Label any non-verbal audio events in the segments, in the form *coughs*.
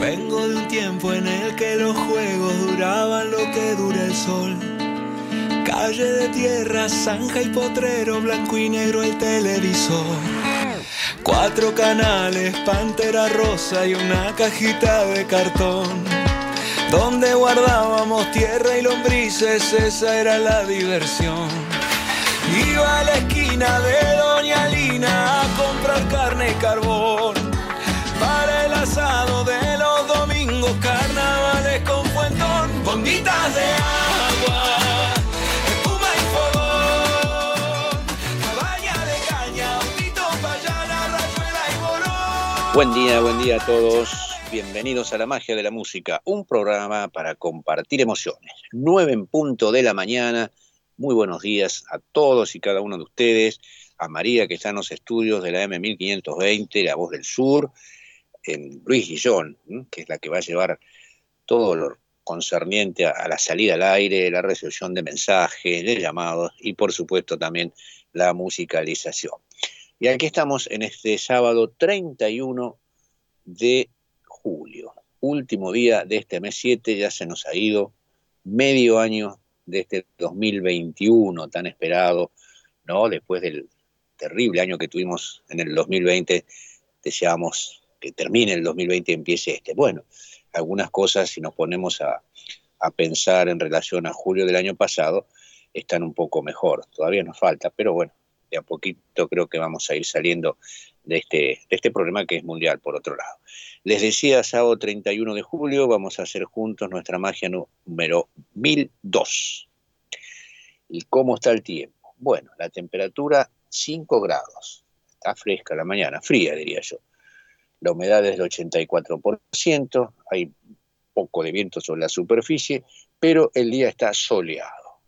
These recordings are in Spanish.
Vengo de un tiempo en el que los juegos duraban lo que dura el sol. Calle de tierra, zanja y potrero, blanco y negro el televisor. Cuatro canales, pantera rosa y una cajita de cartón. Donde guardábamos tierra y lombrices, esa era la diversión. Iba a la esquina de Doña Lina carne y carbón. Para el asado de los domingos, carnavales con fuentón, bombitas de agua. Buen día, buen día a todos. Bienvenidos a la magia de la música, un programa para compartir emociones. 9 en punto de la mañana. Muy buenos días a todos y cada uno de ustedes. A María, que está en los estudios de la M1520, La Voz del Sur. En Luis Guillón, que es la que va a llevar todo lo concerniente a la salida al aire, la recepción de mensajes, de llamados y, por supuesto, también la musicalización. Y aquí estamos en este sábado 31 de julio, último día de este mes 7, ya se nos ha ido medio año de este 2021 tan esperado, ¿no? Después del terrible año que tuvimos en el 2020, deseamos que termine el 2020 y empiece este. Bueno, algunas cosas, si nos ponemos a, a pensar en relación a julio del año pasado, están un poco mejor. Todavía nos falta, pero bueno, de a poquito creo que vamos a ir saliendo de este, de este problema que es mundial, por otro lado. Les decía, sábado 31 de julio vamos a hacer juntos nuestra magia número 1002. ¿Y cómo está el tiempo? Bueno, la temperatura 5 grados. Está fresca la mañana, fría diría yo. La humedad es del 84%, hay poco de viento sobre la superficie, pero el día está soleado.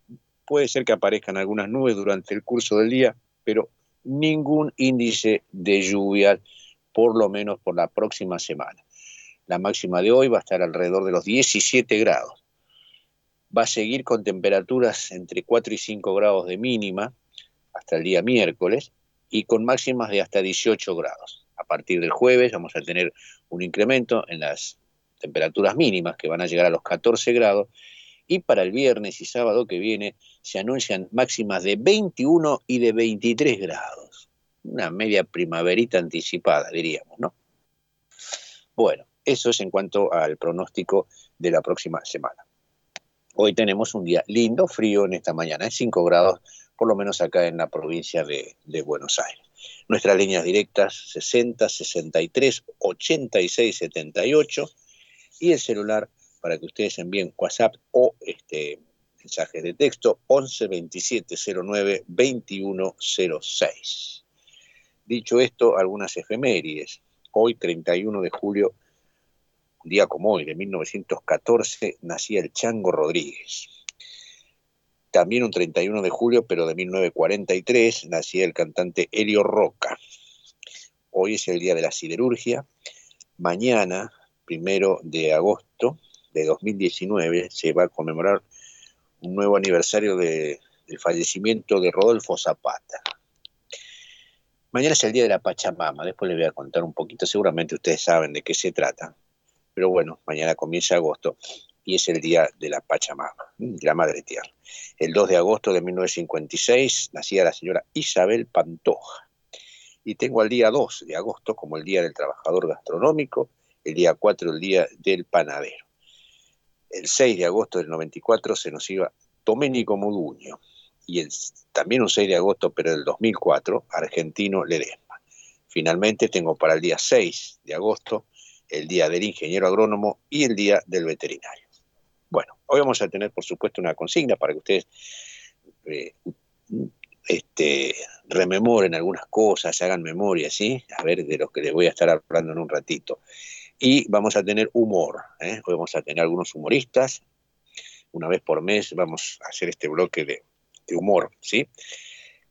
Puede ser que aparezcan algunas nubes durante el curso del día, pero ningún índice de lluvia, por lo menos por la próxima semana. La máxima de hoy va a estar alrededor de los 17 grados. Va a seguir con temperaturas entre 4 y 5 grados de mínima hasta el día miércoles y con máximas de hasta 18 grados. A partir del jueves vamos a tener un incremento en las temperaturas mínimas que van a llegar a los 14 grados y para el viernes y sábado que viene se anuncian máximas de 21 y de 23 grados. Una media primaverita anticipada, diríamos, ¿no? Bueno, eso es en cuanto al pronóstico de la próxima semana. Hoy tenemos un día lindo, frío en esta mañana, es 5 grados, por lo menos acá en la provincia de, de Buenos Aires. Nuestras líneas directas 60 63 86 78 y el celular para que ustedes envíen WhatsApp o este, mensajes de texto 11 27 09 21 06. Dicho esto, algunas efemérides. Hoy, 31 de julio, un día como hoy, de 1914, nacía el Chango Rodríguez. También un 31 de julio, pero de 1943, nacía el cantante Helio Roca. Hoy es el día de la siderurgia. Mañana, primero de agosto de 2019, se va a conmemorar un nuevo aniversario de, del fallecimiento de Rodolfo Zapata. Mañana es el día de la Pachamama, después les voy a contar un poquito, seguramente ustedes saben de qué se trata, pero bueno, mañana comienza agosto y es el día de la Pachamama, de la Madre Tierra. El 2 de agosto de 1956 nacía la señora Isabel Pantoja. Y tengo al día 2 de agosto como el Día del Trabajador Gastronómico, el día 4 el Día del Panadero. El 6 de agosto del 94 se nos iba Doménico Moduño y el, también un 6 de agosto, pero del 2004, Argentino Ledesma. Finalmente tengo para el día 6 de agosto el Día del Ingeniero Agrónomo y el Día del Veterinario. Bueno, hoy vamos a tener, por supuesto, una consigna para que ustedes eh, este, rememoren algunas cosas, hagan memoria, ¿sí? A ver, de los que les voy a estar hablando en un ratito. Y vamos a tener humor, ¿eh? Hoy vamos a tener algunos humoristas. Una vez por mes vamos a hacer este bloque de, de humor, ¿sí?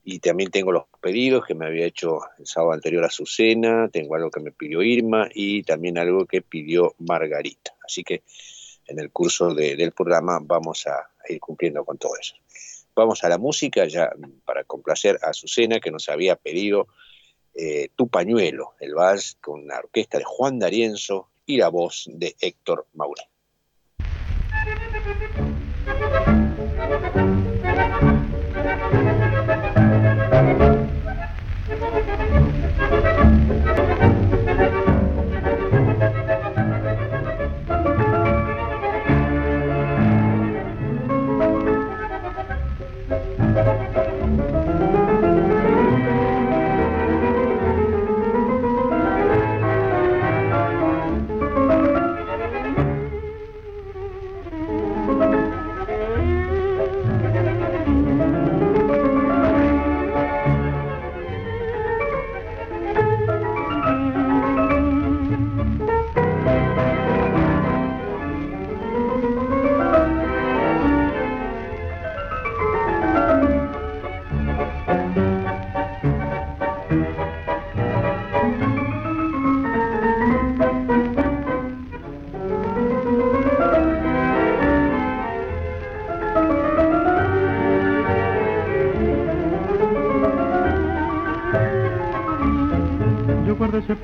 Y también tengo los pedidos que me había hecho el sábado anterior Azucena, tengo algo que me pidió Irma y también algo que pidió Margarita. Así que en el curso de, del programa vamos a, ir cumpliendo con todo eso. Vamos a la música ya para complacer a Azucena que nos había pedido eh, Tu pañuelo, el vals con la orquesta de Juan D'Arienzo y la voz de Héctor Maure.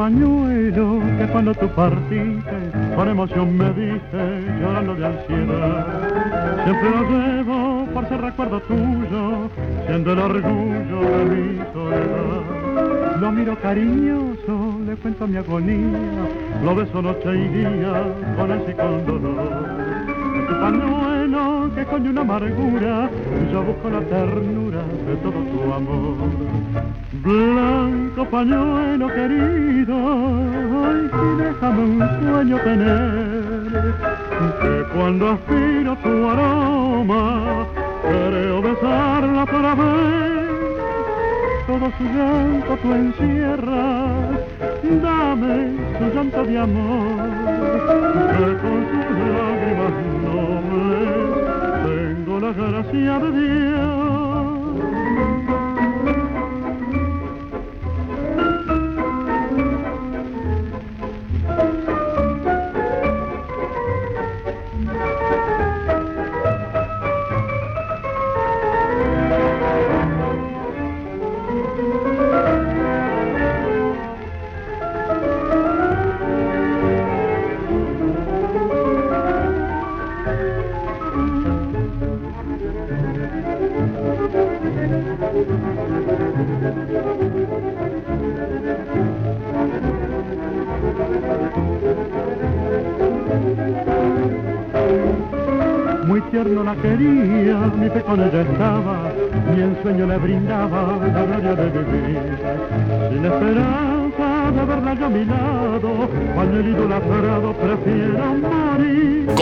Pañuelo que cuando tú partiste con emoción me diste llorando de ansiedad. Siempre lo llevo por ser recuerdo tuyo, siendo el orgullo de mi soledad. Lo miro cariñoso, le cuento mi agonía, lo beso noche y día con el y con dolor. Tu pañuelo que con una amargura, yo busco la ternura de todo tu amor. Blanco pañuelo querido, ay, si déjame un sueño tener, que cuando aspiro tu aroma, creo besarla para ver, todo su llanto tú encierras, dame su llanto de amor, que con sus lágrimas nobles tengo la gracia de Dios.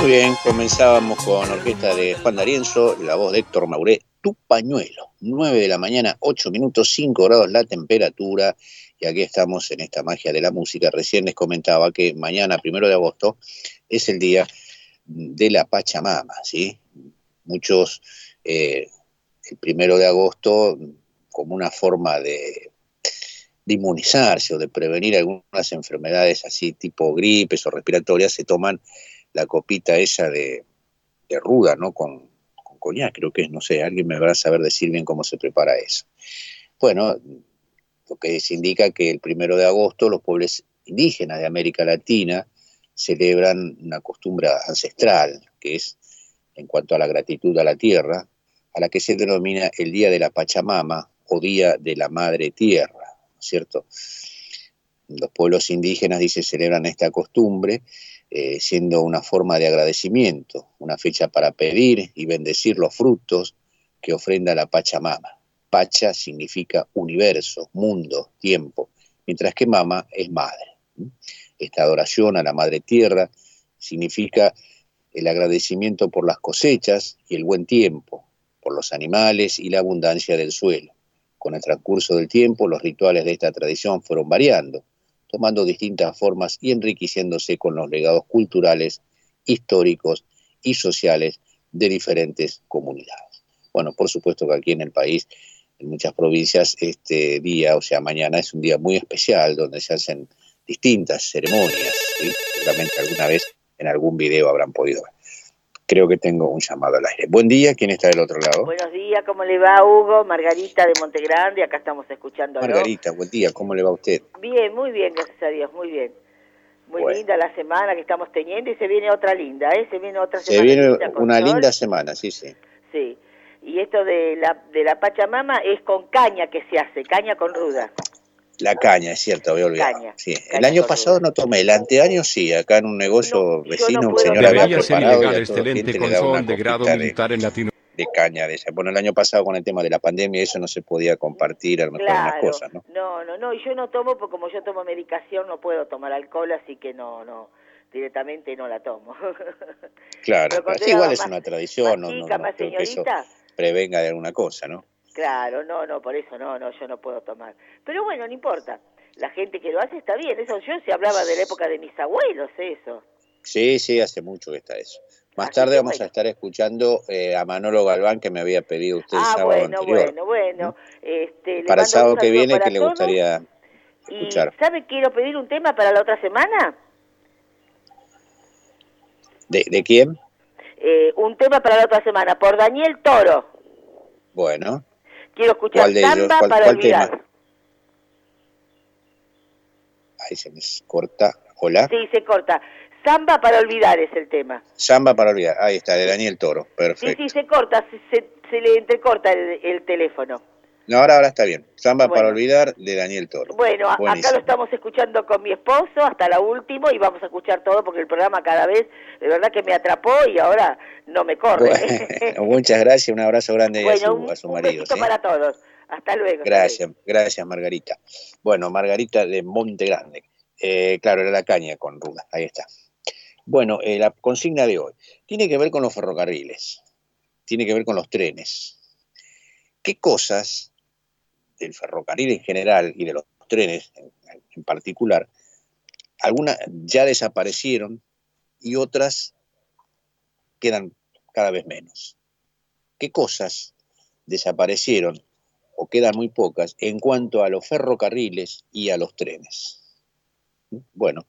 Muy bien, comenzábamos con orquesta de Juan D'Arienzo, la voz de Héctor Mauré, Tu pañuelo, 9 de la mañana, 8 minutos, 5 grados la temperatura, y aquí estamos en esta magia de la música. Recién les comentaba que mañana, primero de agosto, es el día de la Pachamama, ¿sí? Muchos eh, el primero de agosto como una forma de, inmunizarse o de prevenir algunas enfermedades así tipo gripes o respiratorias, se toman la copita esa de, ruda, ¿no? Con, con coñac, creo que es, no sé, alguien me va a saber decir bien cómo se prepara eso. Bueno, lo que se indica que el primero de agosto los pueblos indígenas de América Latina celebran una costumbre ancestral, que es en cuanto a la gratitud a la tierra, a la que se denomina el Día de la Pachamama o Día de la Madre Tierra, ¿cierto? Los pueblos indígenas, dice, celebran esta costumbre eh, siendo una forma de agradecimiento, una fecha para pedir y bendecir los frutos que ofrenda la Pachamama. Pacha significa universo, mundo, tiempo, mientras que mama es madre. Esta adoración a la Madre Tierra significa el agradecimiento por las cosechas y el buen tiempo, por los animales y la abundancia del suelo. Con el transcurso del tiempo, los rituales de esta tradición fueron variando, tomando distintas formas y enriqueciéndose con los legados culturales, históricos y sociales de diferentes comunidades. Bueno, por supuesto que aquí en el país, en muchas provincias, este día, o sea, mañana es un día muy especial donde se hacen distintas ceremonias. Seguramente alguna vez en algún video habrán podido ver. Creo que tengo un llamado al aire. Buen día, ¿quién está del otro lado? Buenos días, ¿cómo le va Hugo? Margarita de Montegrande, acá estamos escuchando. Margarita, buen día, ¿cómo le va a usted? Bien, muy bien, gracias a Dios, muy bien. Muy linda la semana que estamos teniendo y se viene otra linda, ¿eh? Se viene otra semana. Se viene una linda semana, sí, sí. Sí. Y esto de la, de la Pachamama es con caña que se hace, caña con ruda. La caña, es cierto, había olvidado. sí. el año pasado no tomé, el anteaño sí, acá en un negocio vecino, un señor había preparado ilegal, excelente control de grado militar en Latino de caña de esa. Bueno, el año pasado con el tema de la pandemia eso no se podía compartir a lo mejor las cosas, ¿no? No, no, no, y yo no tomo porque como yo tomo medicación no puedo tomar alcohol, así que no, no, directamente no la tomo. claro, pero igual es una tradición, no, no, creo que eso prevenga de alguna cosa, ¿no? Claro, no, no, por eso no, no, yo no puedo tomar. Pero bueno, no importa. La gente que lo hace está bien. Eso yo se hablaba de la época de mis abuelos, eso. Sí, sí, hace mucho que está eso. Más tarde vamos a estar escuchando eh, a Manolo Galván que me había pedido usted el ah, sábado bueno, anterior. Bueno, bueno, este, Para el sábado que viene que le gustaría escuchar. ¿Sabe quiero pedir un tema para la otra semana? ¿De, de quién? Eh, un tema para la otra semana, por Daniel Toro. Bueno. Quiero escuchar Samba para olvidar. Ahí se me corta. Hola. Sí, se corta. Samba para olvidar es el tema. Samba para olvidar, ahí está, de Daniel Toro, perfecto. Sí, sí, se corta, se, le entrecorta el, teléfono. No, ahora, ahora está bien. Samba para olvidar de Daniel Toro. Bueno, acá lo estamos escuchando con mi esposo hasta la última y vamos a escuchar todo porque el programa cada vez, de verdad que me atrapó y ahora no me corre. *laughs* *laughs* muchas gracias, un abrazo grande a su, a su marido. Un para todos. Hasta luego. Gracias, gracias Margarita. Bueno, Margarita de Monte Grande. Eh, claro, era la caña con ruda, ahí está. Bueno, eh, la consigna de hoy tiene que ver con los ferrocarriles, tiene que ver con los trenes. ¿Qué cosas del ferrocarril en general y de los trenes en, particular, algunas ya desaparecieron y otras quedan cada vez menos? ¿Qué cosas desaparecieron o quedan muy pocas en cuanto a los ferrocarriles y a los trenes? Bueno,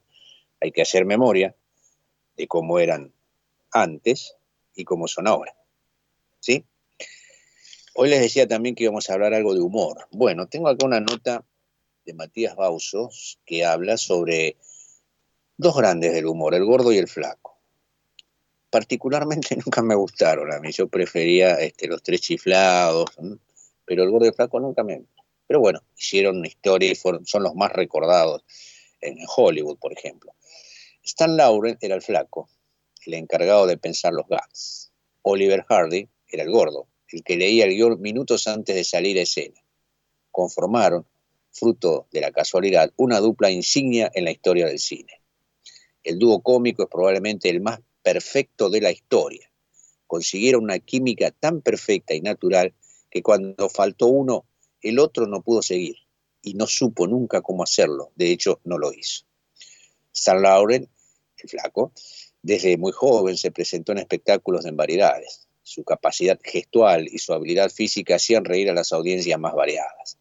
hay que hacer memoria de cómo eran antes y cómo son ahora. ¿Sí? Hoy les decía también que íbamos a hablar algo de humor. Bueno, tengo acá una nota de Matías Bausos que habla sobre dos grandes del humor, el gordo y el flaco. Particularmente *laughs* nunca me gustaron a mí, yo prefería este, los tres chiflados, pero el gordo y el flaco nunca me... Pero bueno, hicieron historia y son los más recordados en Hollywood, por ejemplo. Stan Lauren era el flaco, el encargado de pensar los gags. Oliver Hardy era el gordo, el que leía el guion minutos antes de salir a escena. Conformaron, fruto de la casualidad, una dupla insignia en la historia del cine. El dúo cómico es probablemente el más perfecto de la historia. Consiguieron una química tan perfecta y natural que cuando faltó uno, el otro no pudo seguir y no supo nunca cómo hacerlo. De hecho, no lo hizo. Stan Lauren, el flaco, desde muy joven se presentó en espectáculos en variedades. Su capacidad gestual y su habilidad física hacían reír a las audiencias más variadas.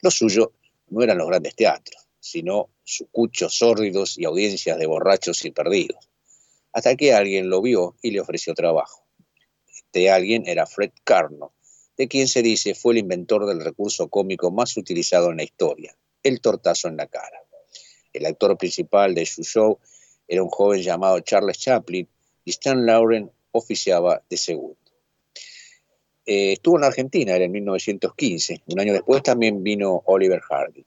Lo suyo no eran los grandes teatros, sino sucuchos sórdidos y audiencias de borrachos y perdidos. Hasta que alguien lo vio y le ofreció trabajo. Este alguien era Fred Carno, de quien se dice fue el inventor del recurso cómico más utilizado en la historia, el tortazo en la cara. El actor principal de su show era un joven llamado Charles Chaplin y Stan Lauren oficiaba de segundo. Eh, estuvo en Argentina, era en 1915. Un año después también vino Oliver Hardy.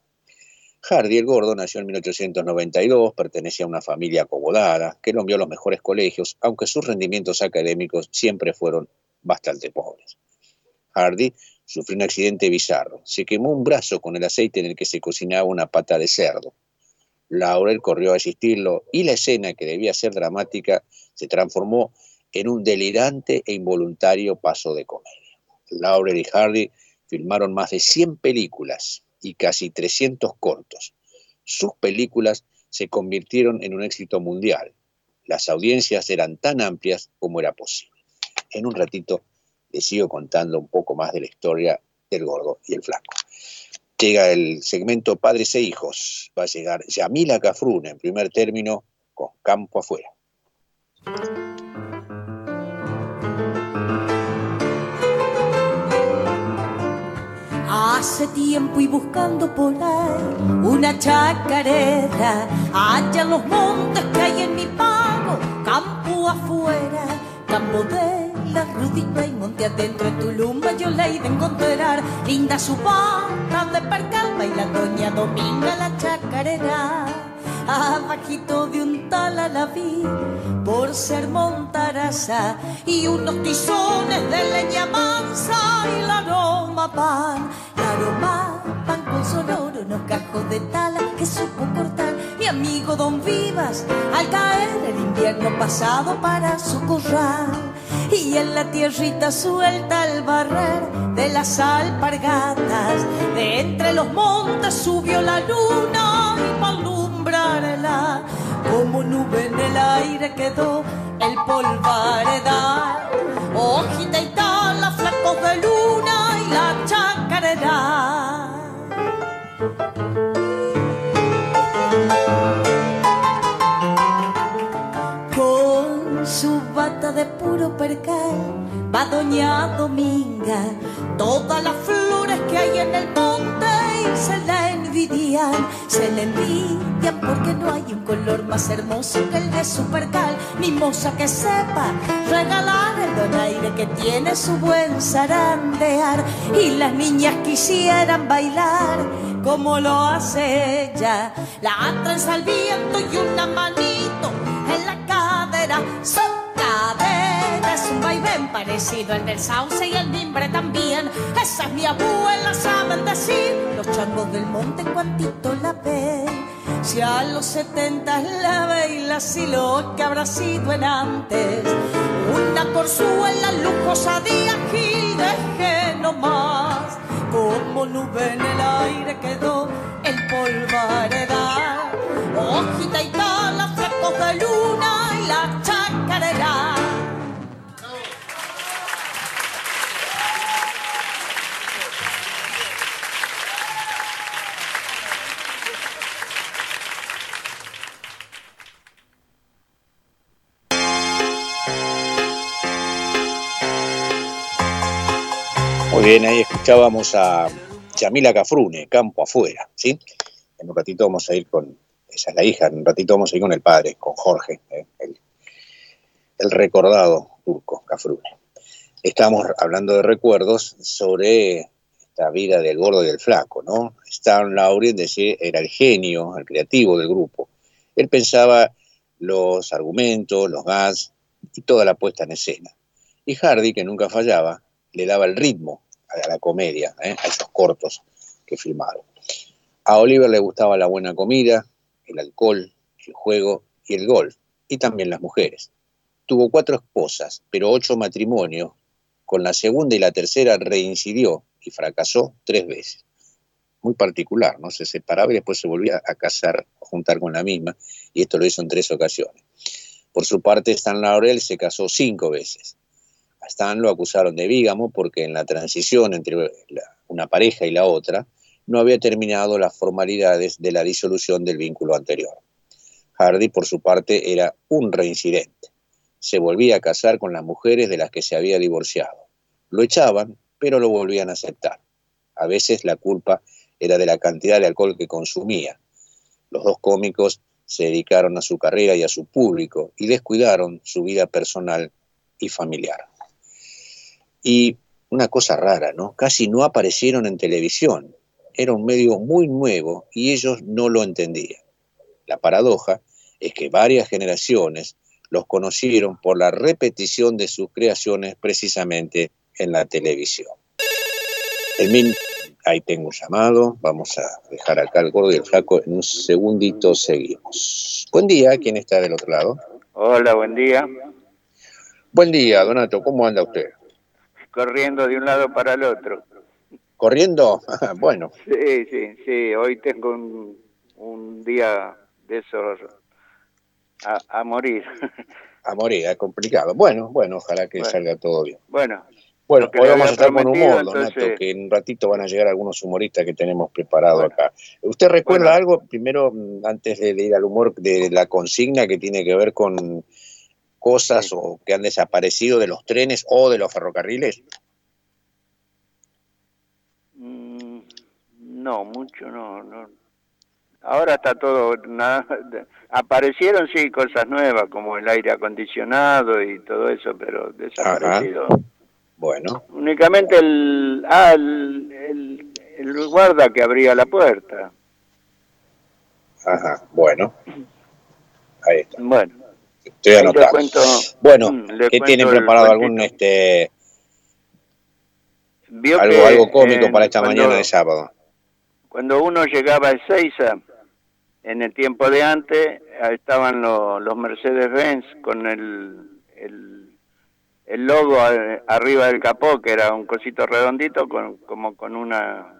Hardy, el gordo, nació en 1892, pertenecía a una familia acomodada, que lo envió a los mejores colegios, aunque sus rendimientos académicos siempre fueron bastante pobres. Hardy sufrió un accidente bizarro. Se quemó un brazo con el aceite en el que se cocinaba una pata de cerdo. Laurel corrió a asistirlo y la escena, que debía ser dramática, se transformó en un delirante e involuntario paso de comedia. Laurel y Hardy filmaron más de 100 películas y casi 300 cortos. sus películas se convirtieron en un éxito mundial. Las audiencias eran tan amplias como era posible. En un ratito les sigo contando un poco más de la historia del gordo y el flaco. Llega el segmento Padres e Hijos. Va a llegar Yamila Cafrune en primer término con Campo Afuera. Hace tiempo y buscando por ahí una chacarera, allá en los montes que hay en mi pago, campo afuera, campo de la rudita y monte adentro en tu lumba yo la he de encontrar, linda su bata de percal, baila doña Dominga la chacarera abajito de un tal a la vi por ser montaraza y unos tizones de leña mansa y la aroma pan, la aroma pan con sonoro, unos cajos de tala que supo cortar. Mi amigo Don Vivas al caer el invierno pasado para su y en la tierrita suelta al barrer de las alpargatas. De entre los montes subió la luna y palú como nube en el aire quedó el polvaredal. Hojita y tala, flacos de luna y la chacarera. Con su bata de puro percal va doña Dominga, todas las flores que hay en el monte y se la se la envidian porque no hay un color más hermoso que el de su percal, ni moza que sepa regalar el donaire que tiene su buen zarandear, y las niñas quisieran bailar como lo hace ella, la trenza al viento y una manito en la cadera, parecido al del sauce y el mimbre también. Esa es mi abuela, saben decir los changos del monte cuantito la ven. Si a los setenta la baila, si lo que habrá sido en antes. Una corzuela lujosa de Gil dejé nomás. Como nube en el aire quedó el polvaredal. Hojita y tala, flecos de luna y la Muy bien, ahí escuchábamos a Yamila Cafrune, Campo Afuera, ¿sí? En un ratito vamos a ir con, esa es la hija, en un ratito vamos a ir con el padre, con Jorge, ¿eh? el, recordado turco Cafrune. Estamos hablando de recuerdos sobre la vida del gordo y del flaco, ¿no? Stan Laurien decía, era el genio, el creativo del grupo. Él pensaba los argumentos, los gas y toda la puesta en escena. Y Hardy, que nunca fallaba, le daba el ritmo a la comedia, ¿eh? a esos cortos que filmaron. A Oliver le gustaba la buena comida, el alcohol, el juego y el golf, y también las mujeres. Tuvo cuatro esposas, pero ocho matrimonios. Con la segunda y la tercera reincidió y fracasó tres veces. Muy particular, ¿no? Se separaba y después se volvía a casar, juntar con la misma, y esto lo hizo en tres ocasiones. Por su parte, Stan Laurel se casó cinco veces. Stan lo acusaron de bígamo porque en la transición entre una pareja y la otra no había terminado las formalidades de la disolución del vínculo anterior. Hardy, por su parte, era un reincidente. Se volvía a casar con las mujeres de las que se había divorciado. Lo echaban, pero lo volvían a aceptar. A veces la culpa era de la cantidad de alcohol que consumía. Los dos cómicos se dedicaron a su carrera y a su público y descuidaron su vida personal y familiar. Y una cosa rara, ¿no? Casi no aparecieron en televisión. Era un medio muy nuevo y ellos no lo entendían. La paradoja es que varias generaciones los conocieron por la repetición de sus creaciones precisamente en la televisión. El min, ahí tengo un llamado, vamos a dejar acá el gordo y el flaco en un segundito, seguimos. Buen día, ¿quién está del otro lado? Hola, buen día. Buen día, Donato, ¿cómo anda usted? Corriendo de un lado para el otro. ¿Corriendo? *laughs* bueno, Sí, sí, sí. Hoy tengo un, un día de esos a, a morir. *laughs* A morir, es complicado. Bueno, bueno, ojalá que Bueno. salga todo bien. bueno, Bueno, hoy vamos a estar con humor, Donato, que en un ratito van a llegar algunos humoristas que tenemos preparados Bueno. acá. ¿Usted recuerda Bueno. algo, primero, mm, antes de ir al humor, de la consigna que tiene que ver con cosas Sí. o que han desaparecido de los trenes o de los ferrocarriles? mm, no, mucho no, no. Ahora está todo, nada, aparecieron sí cosas nuevas como el aire acondicionado y todo eso, pero desaparecido. Bueno, Únicamente el, ah, el, el, el guarda que abría la puerta. ajá, bueno. Ahí está, Bueno, estoy anotando. cuento, Bueno, mm, ¿qué tienen preparado? ¿Algún cuentito. este Vio algo, que, algo cómico eh, para esta cuando- mañana de sábado? Cuando uno llegaba a Ezeiza, en el tiempo de antes, estaban lo- los Mercedes-Benz con el, el, el logo a- arriba del capó, que era un cosito redondito, con, como con una...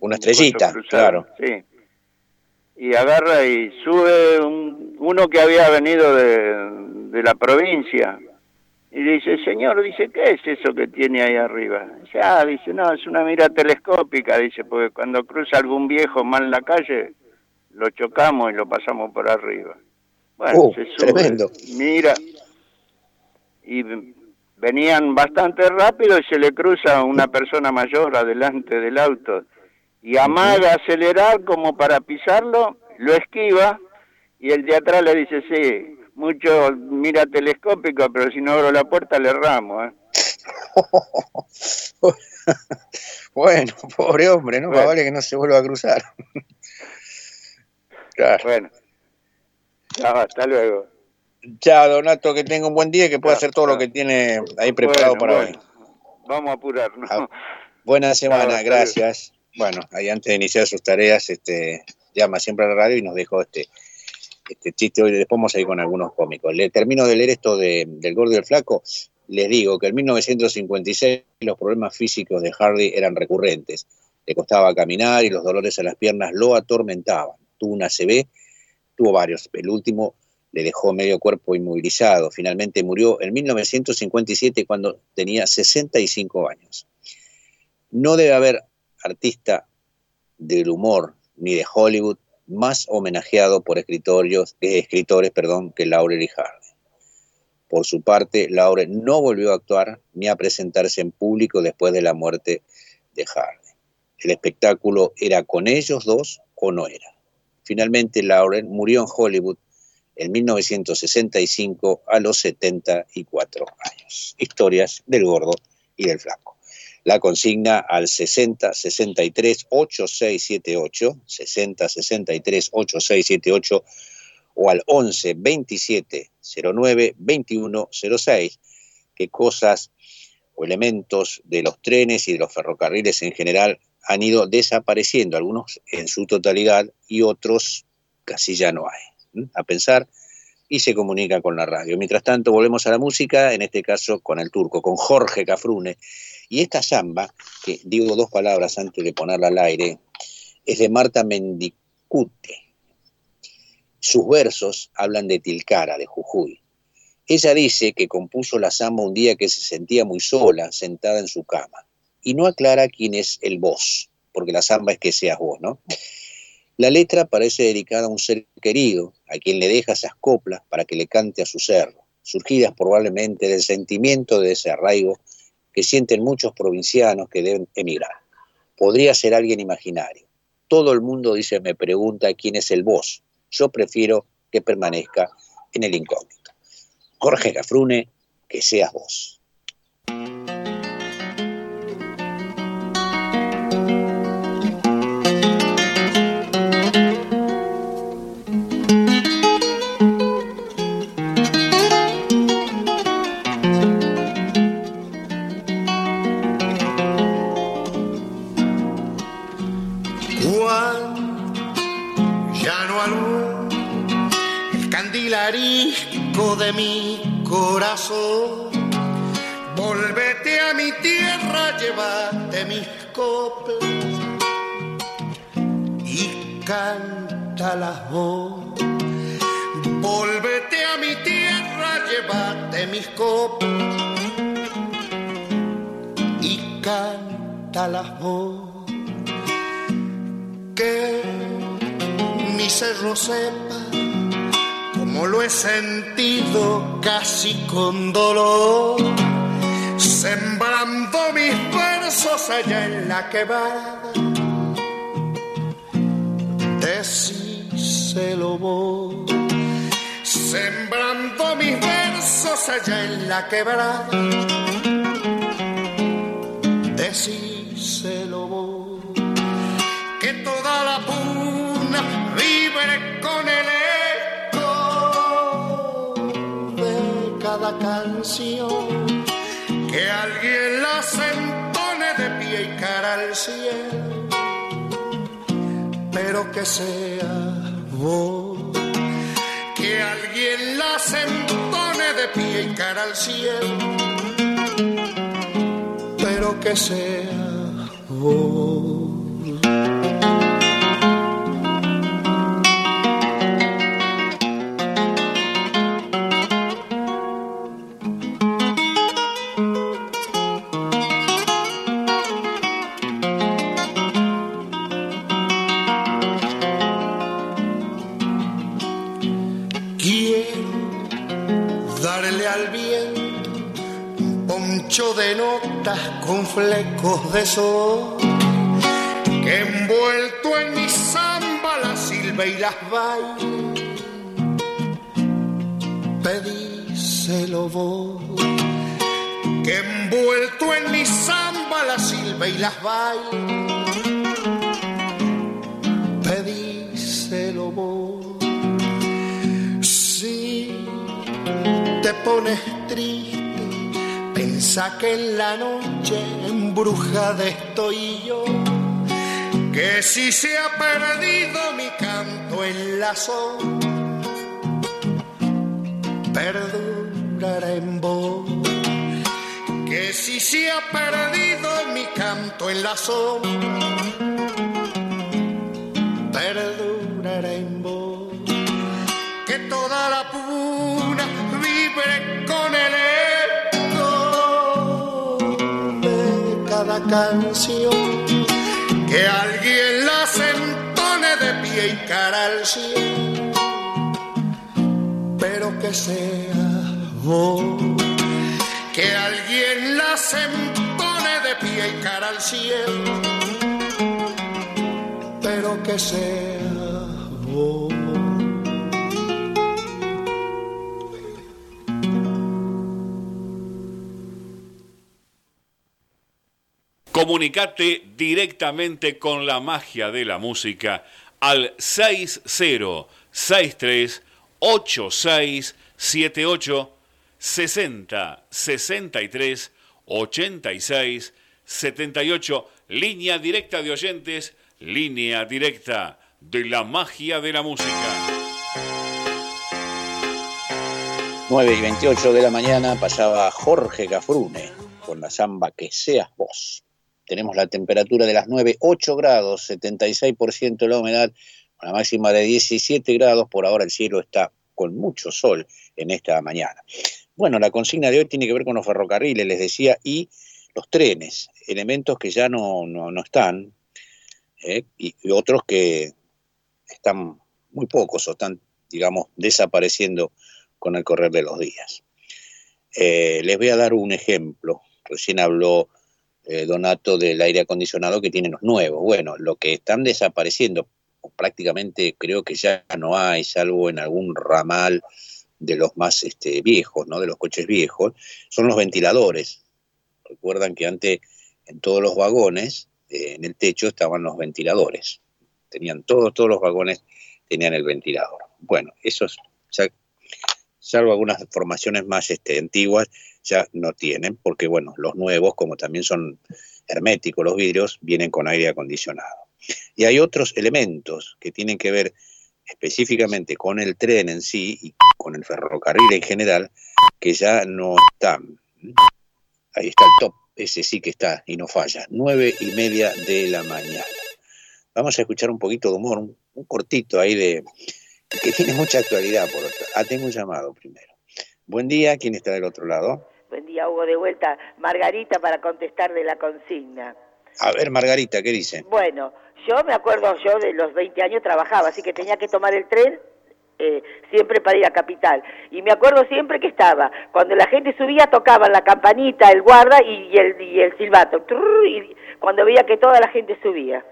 Una un estrellita, claro. Sí. Y agarra y sube un- uno que había venido de, de la provincia. Y dice, señor, dice, ¿qué es eso que tiene ahí arriba? Dice, ah, dice, no, es una mira telescópica, dice, porque cuando cruza algún viejo mal en la calle, lo chocamos y lo pasamos por arriba. Bueno, Uh, se sube, tremendo. mira, y venían bastante rápido y se le cruza una persona mayor adelante del auto y amaga acelerar como para pisarlo, lo esquiva y el de atrás le dice, sí, mucho mira telescópico, pero si no abro la puerta le ramo. ¿eh? *laughs* bueno, pobre hombre, ¿no? Bueno. vale que no se vuelva a cruzar. *laughs* claro. Bueno, chao, hasta luego. Chao, Donato, que tenga un buen día y que pueda Chao, hacer todo lo que tiene ahí preparado Bueno, para bueno, hoy. Vamos a apurarnos. Ah, Buena semana, gracias. Bueno, ahí antes de iniciar sus tareas, este, llama siempre a la radio y nos dejó este, este chiste. Hoy después vamos a ir con algunos cómicos. Le termino de leer esto de- del gordo y el flaco. Les digo que en 1956 los problemas físicos de Hardy eran recurrentes. Le costaba caminar y los dolores en las piernas lo atormentaban. Tuvo una ACV, tuvo varios. El último le dejó medio cuerpo inmovilizado. Finalmente murió en 1957 cuando tenía 65 años. No debe haber artista del humor ni de Hollywood más homenajeado por escritorios, eh, escritores perdón, que Laurel y Hardy. Por su parte, Laurel no volvió a actuar ni a presentarse en público después de la muerte de Hardy. El espectáculo era con ellos dos o no era. Finalmente, Laurel murió en Hollywood en 1965 a los 74 años. Historias del gordo y del flaco. La consigna al 60 63 8678, 60 63 8678 o al 11 27 09 21 06. Qué cosas o elementos de los trenes y de los ferrocarriles en general han ido desapareciendo, algunos en su totalidad y otros casi ya no hay. A pensar y se comunica con la radio. Mientras tanto, volvemos a la música, en este caso con el turco, con Jorge Cafrune. Y esta samba, que digo dos palabras antes de ponerla al aire, es de Marta Mendicute. Sus versos hablan de Tilcara, de Jujuy. Ella dice que compuso la samba un día que se sentía muy sola, sentada en su cama. Y no aclara quién es el vos, porque la samba es que seas vos, ¿no? La letra parece dedicada a un ser querido, a quien le deja esas coplas para que le cante a su cerro, surgidas probablemente del sentimiento de ese arraigo que sienten muchos provincianos que deben emigrar. Podría ser alguien imaginario. Todo el mundo dice, me pregunta quién es el vos. Yo prefiero que permanezca en el incógnito. Jorge Cafrune, que seas vos. De mi corazón. Volvete a mi tierra, llévate mis coplas y canta cántala vos. Volvete a mi tierra, llévate mis copas y cántala vos. Que mi cerro sepa como lo he sentido casi con dolor, sembrando mis versos allá en la quebrada. Decíselo vos, sembrando mis versos allá en la quebrada. Decíselo vos, canción, que alguien la sentone de pie y cara al cielo pero que sea vos. Que alguien la sentone de pie y cara al cielo, pero que sea vos. Con flecos de sol, que envuelto en mi samba la silba y las baile. Pedíselo vos, que envuelto en mi samba la silba y las baile. Pedíselo vos, si te pones triste Piensa que en la noche embrujada estoy yo, que si se ha perdido mi canto en la sombra, perdurará en vos. Que si se ha perdido mi canto en la sombra, perdurará en vos. Que toda la puna vibre con el canción, que alguien la sentone de pie y cara al cielo, pero que sea vos, que alguien la sentone de pie y cara al cielo, pero que sea vos. Comunicate directamente con la magia de la música al 6063 8678 60 63 86 78 línea directa de oyentes, línea directa de la magia de la música. 9 y 28 de la mañana pasaba Jorge Gafrune con la samba Que seas vos. Tenemos la temperatura de las 9, 8 grados, 76% la humedad, una máxima de 17 grados. Por ahora el cielo está con mucho sol en esta mañana. Bueno, la consigna de hoy tiene que ver con los ferrocarriles, les decía, y los trenes, elementos que ya no, no, están, ¿eh? y, otros que están muy pocos o están, digamos, desapareciendo con el correr de los días. Eh, les voy a dar un ejemplo. Recién habló eh, Donato, del aire acondicionado que tienen los nuevos. Bueno, lo que están desapareciendo, prácticamente creo que ya no hay, salvo en algún ramal de los más este, viejos, ¿no? de los coches viejos, son los ventiladores. Recuerdan que antes en todos los vagones, eh, en el techo estaban los ventiladores. Tenían todos, todos los vagones tenían el ventilador. Bueno, esos, salvo algunas formaciones más este, antiguas, ya no tienen, porque bueno, los nuevos, como también son herméticos los vidrios, vienen con aire acondicionado. Y hay otros elementos que tienen que ver específicamente con el tren en sí y con el ferrocarril en general, que ya no están. Ahí está el top, ese sí que está y no falla. Nueve y media de la mañana. Vamos a escuchar un poquito de humor, un un cortito ahí de que tiene mucha actualidad por otro. Ah, tengo un llamado primero. Buen día, ¿quién está del otro lado? Buen día, Hugo, de vuelta. Margarita para contestar de la consigna. A ver, Margarita, ¿qué dice? Bueno, yo me acuerdo, yo de los 20 años trabajaba, así que tenía que tomar el tren eh, siempre para ir a Capital. Y me acuerdo siempre que estaba, cuando la gente subía tocaban la campanita, el guarda y, el, y el silbato. y cuando veía que toda la gente subía.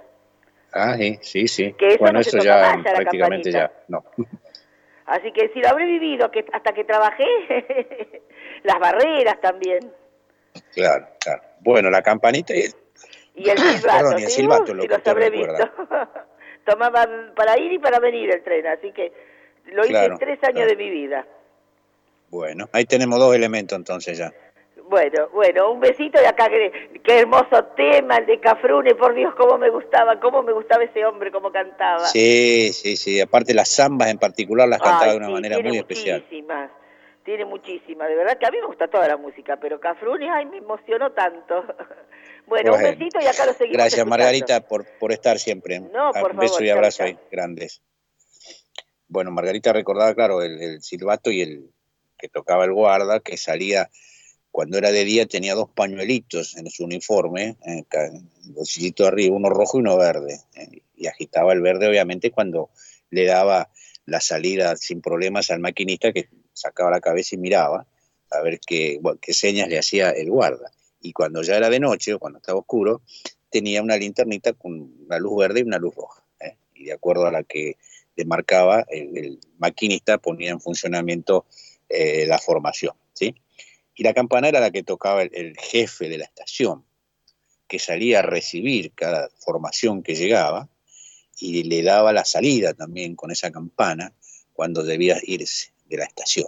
Ah, sí, sí, sí. Que eso bueno, no se eso toca ya más, ya la prácticamente ya, no. *laughs* Así que si lo habré vivido que hasta que trabajé, *laughs* las barreras también. Claro, claro. Bueno, la campanita y Y el silbato, *coughs* Perdón, y el ¿sí? silbato, lo si que recuerda. visto. *laughs* Tomaban para ir y para venir el tren, así que lo hice Claro, en tres años claro. de mi vida. bueno, ahí tenemos dos elementos entonces ya. Bueno, bueno, un besito de acá, qué, qué hermoso tema el de Cafrune, por Dios, cómo me gustaba, cómo me gustaba ese hombre, cómo cantaba. Sí, sí, sí. Aparte las zambas en particular las cantaba de una sí, manera tiene muy especial. muchísimas, tiene muchísimas, de verdad que a mí me gusta toda la música, pero Cafrune, ay, me emocionó tanto. *laughs* bueno, un besito y acá lo seguimos Gracias escuchando. Margarita por, por estar siempre. No, Ah, por Un beso favor, y abrazo ahí, grandes. Bueno, Margarita recordaba, claro, el, el silbato y el que tocaba el guarda, que salía cuando era de día, tenía dos pañuelitos en su uniforme, en el bolsillito de arriba, uno rojo y uno verde. eh, y agitaba el verde, obviamente, cuando le daba la salida sin problemas al maquinista que sacaba la cabeza y miraba a ver qué, señas le hacía el guarda. Y cuando ya era de noche o cuando estaba oscuro, tenía una linternita con una luz verde y una luz roja. ¿eh? Y de acuerdo a la que le marcaba, el, el maquinista ponía en funcionamiento eh, la formación. ¿sí? Y la campana era la que tocaba el, jefe de la estación, que salía a recibir cada formación que llegaba y le daba la salida también con esa campana cuando debía irse de la estación.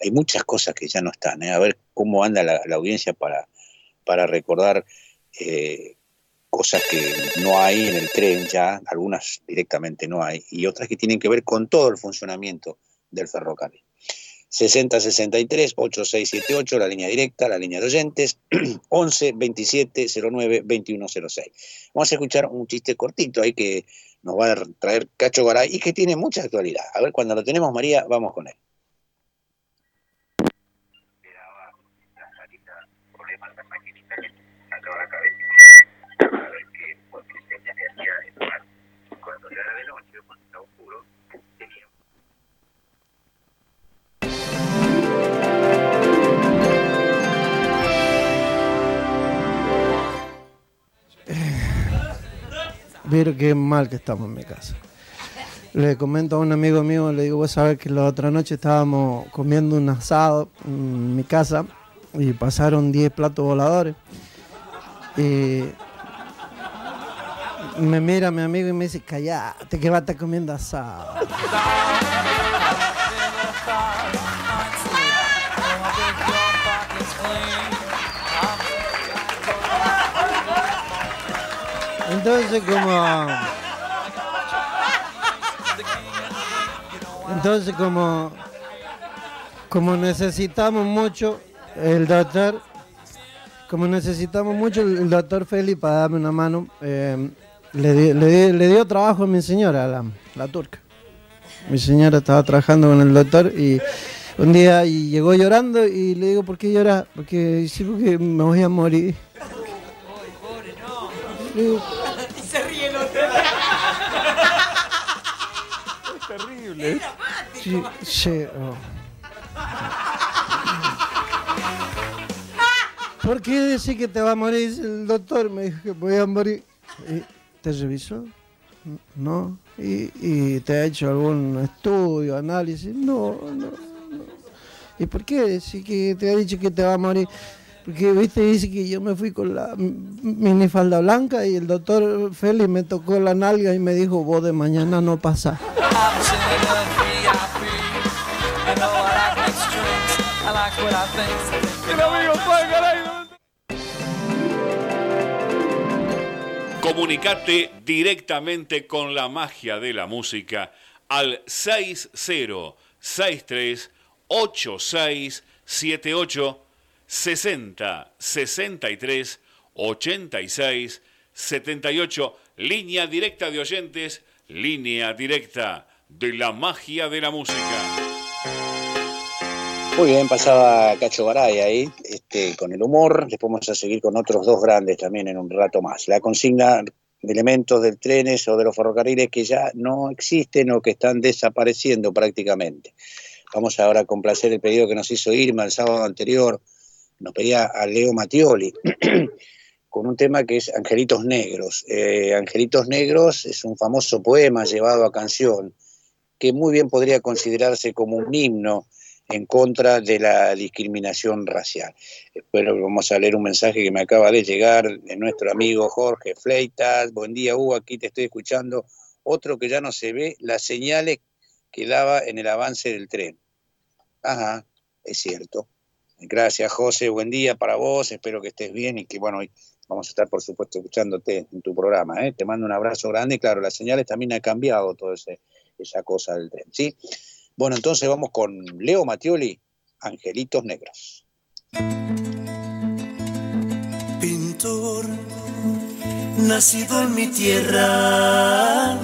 Hay muchas cosas que ya no están. ¿eh? A ver cómo anda la, la audiencia para, para recordar eh, cosas que no hay en el tren ya, algunas directamente no hay, y otras que tienen que ver con todo el funcionamiento del ferrocarril. 6063 8678, la línea directa, la línea de oyentes, 11 27 09 2106. Vamos a escuchar un chiste cortito ahí que nos va a traer Cacho Garay y que tiene mucha actualidad. A ver, cuando lo tenemos, María, vamos con él. Mira qué mal que estamos en mi casa. Le comento a un amigo mío, le digo, vos sabés que la otra noche estábamos comiendo un asado en mi casa y pasaron 10 platos voladores. Y me mira mi amigo y me dice, callate que va a estar comiendo asado. *laughs* Entonces como... Entonces como... Como necesitamos mucho, el doctor... Como necesitamos mucho, el doctor Félix para darme una mano, eh, le, di- le di- le dio trabajo a mi señora, la, turca. Mi señora estaba trabajando con el doctor y un día y llegó llorando y le digo, ¿por qué llora? Porque sí, porque me voy a morir Y se ríe el otro. Terrible. Sí, sí, oh. ¿Por qué decís que te va a morir? Dice el doctor me dijo que voy a morir. ¿Y ¿Te revisó? No. ¿Y, y te ha hecho algún estudio, análisis? No, no, no. ¿Y por qué decís que te ha dicho que te va a morir? Porque, viste, dice que yo me fui con la minifalda blanca y el doctor Félix me tocó la nalga y me dijo, vos de mañana no pasás. Comunicate directamente con la magia de la música al 6063 8678 60 63 86 78 línea directa de oyentes línea directa de la magia de la música. Muy bien, pasaba Cacho Garay ahí, este, con el humor. Después vamos a seguir con otros dos grandes también en un rato más. La consigna de elementos del trenes o de los ferrocarriles que ya no existen o que están desapareciendo prácticamente. Vamos ahora a complacer el pedido que nos hizo Irma el sábado anterior. Nos pedía a Leo Mattioli *clears throat* con un tema que es Angelitos Negros. Eh, Angelitos Negros es un famoso poema llevado a canción que muy bien podría considerarse como un himno en contra de la discriminación racial. Bueno, vamos a leer un mensaje que me acaba de llegar de nuestro amigo Jorge Fleitas. Buen día, Hugo, aquí te estoy escuchando. Otro que ya no se ve, las señales que daba en el avance del tren. Ajá, es cierto. Gracias, José. Buen día para vos. Espero que estés bien y que, bueno, hoy vamos a estar, por supuesto, escuchándote en tu programa. ¿eh? Te mando un abrazo grande. Claro, las señales también han cambiado toda esa cosa del tren, ¿sí? Bueno, entonces vamos con Leo Mattioli, Angelitos Negros. Pintor, nacido en mi tierra,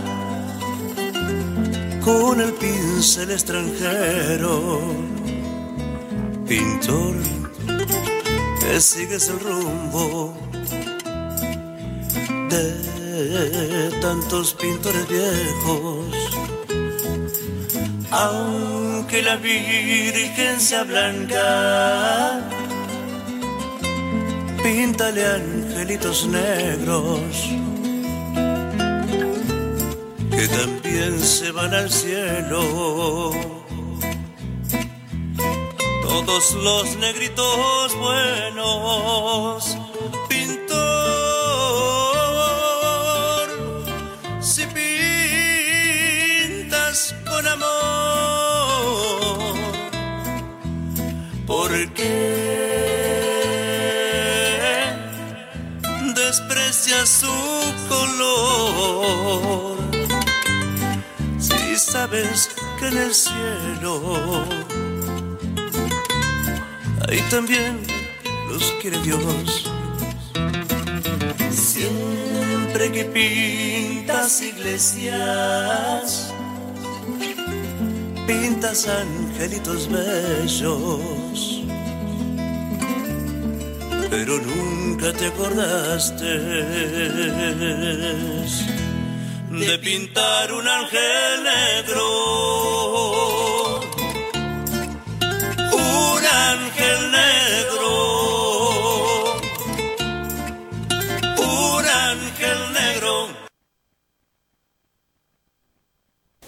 con el pincel extranjero. Pintor, que sigues el rumbo de tantos pintores viejos aunque la Virgen sea blanca, píntale angelitos negros que también se van al cielo. Todos los negritos buenos ¿Por qué desprecias su color? Si sabes que en el cielo ahí también los quiere Dios. Siempre que pintas iglesias, pintas angelitos bellos pero nunca te acordaste de pintar un ángel negro.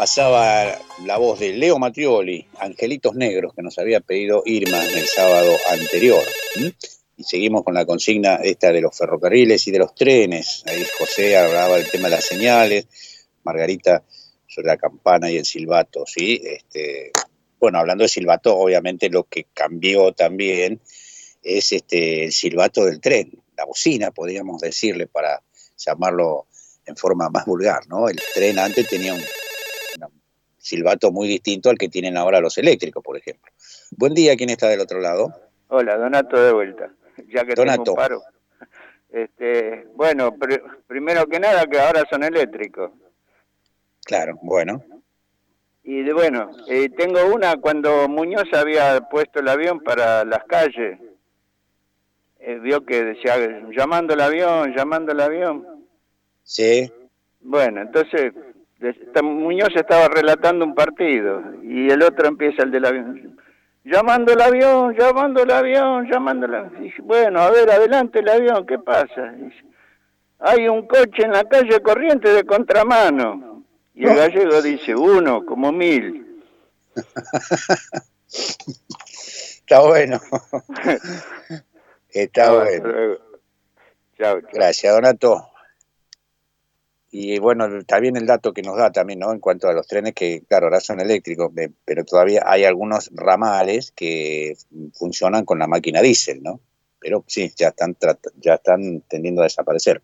Pasaba la voz de Leo Matrioli, Angelitos Negros, que nos había pedido Irma el sábado anterior y seguimos con la consigna esta de los ferrocarriles y de los trenes. Ahí José hablaba del tema de las señales, Margarita sobre la campana y el silbato, ¿sí? Este, bueno, hablando de silbato, obviamente lo que cambió también es este, el silbato del tren, la bocina, podríamos decirle, para llamarlo en forma más vulgar, ¿no? El tren antes tenía un silbato muy distinto al que tienen ahora los eléctricos, por ejemplo. Buen día, ¿quién está del otro lado? Hola, Donato de vuelta ya que tengo un paro. Este, bueno, primero que nada que ahora son eléctricos. Claro, bueno. Y de, bueno, eh, tengo una cuando Muñoz había puesto el avión para las calles. Eh, vio que decía, llamando el avión, llamando el avión. Sí. Bueno, entonces Muñoz estaba relatando un partido y el otro empieza el del avión llamando el avión, llamando el avión, llamando el avión. bueno, a ver, adelante el avión, ¿qué pasa? hay un coche en la calle corriente de contramano. Y el gallego dice, uno, como mil. *laughs* Está bueno. *laughs* Está bueno. Gracias, Donato. Y bueno, también el dato que nos da también, ¿no? En cuanto a los trenes que, claro, ahora son eléctricos, pero todavía hay algunos ramales que funcionan con la máquina diésel, ¿no? Pero sí, ya están, ya están tendiendo a desaparecer.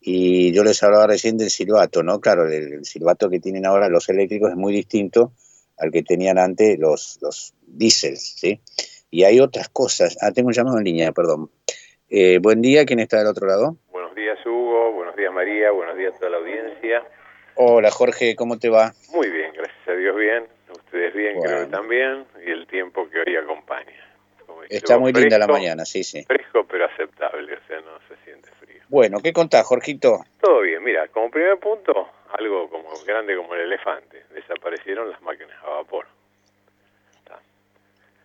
Y yo les hablaba recién del silbato, ¿no? Claro, el, silbato que tienen ahora los eléctricos es muy distinto al que tenían antes los, los diésels, ¿sí? Y hay otras cosas. Ah, tengo un llamado en línea, perdón. Eh, buen día, ¿quién está del otro lado? Días, María. Buenos días a toda la audiencia. Hola, Jorge, ¿cómo te va? Muy bien, gracias a Dios, bien. Ustedes bien, creo que también. Y el tiempo que hoy acompaña. Está muy linda la mañana, sí, sí. Fresco, pero aceptable, o sea, no se siente frío. Bueno, ¿qué contás, Jorgito? Todo bien, mira, como primer punto, algo como grande como el elefante. Desaparecieron las máquinas a vapor.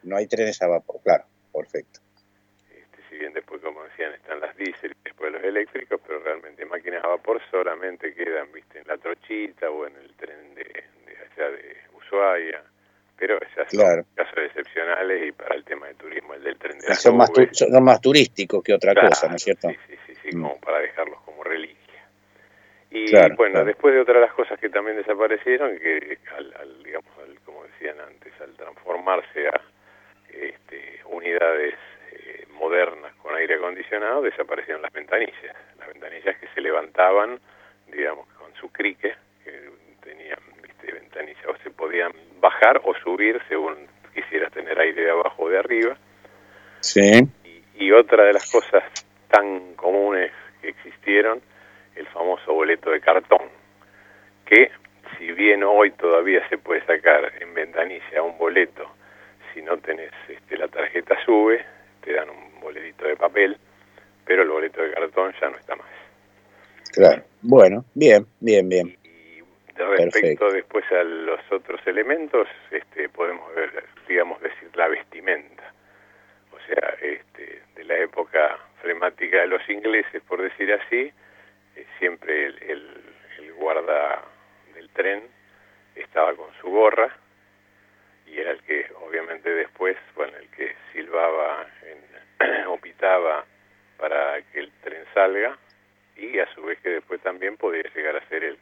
No hay trenes a vapor, claro, perfecto. Si bien después, como decían, están las diésel y después los eléctricos, pero realmente máquinas a vapor solamente quedan, viste, en la trochita o en el tren de, de allá de Ushuaia pero esas son casos excepcionales y para el tema de turismo, el del tren de la son, más son más turísticos que otra cosa, ¿no es cierto? Sí, sí, sí, sí mm. como para dejarlos como reliquia. Y bueno, después de otras las cosas que también desaparecieron, que al, digamos, como decían antes, al transformarse a este, unidades eh, modernas con aire acondicionado, desaparecieron las ventanillas. Las ventanillas que se levantaban, digamos, con su crique, que tenían viste, ventanillas, o se podían bajar o subir según quisieras tener aire de abajo o de arriba. Sí. Y, otra de las cosas tan comunes que existieron, el famoso boleto de cartón, que si bien hoy todavía se puede sacar en ventanilla un boleto, si no tenés este, la tarjeta sube, te dan un boletito de papel, pero el boleto de cartón ya no está más. Claro, bueno, bien, bien, bien. Respecto después a los otros elementos, este, podemos ver, digamos, decir la vestimenta. O sea, este, de la época flemática de los ingleses, por decir así, eh, siempre el, el, guarda del tren estaba con su gorra y era el que, obviamente, después, bueno, el que silbaba en, *clears throat* o pitaba para que el tren salga y a su vez que después también podía llegar a ser el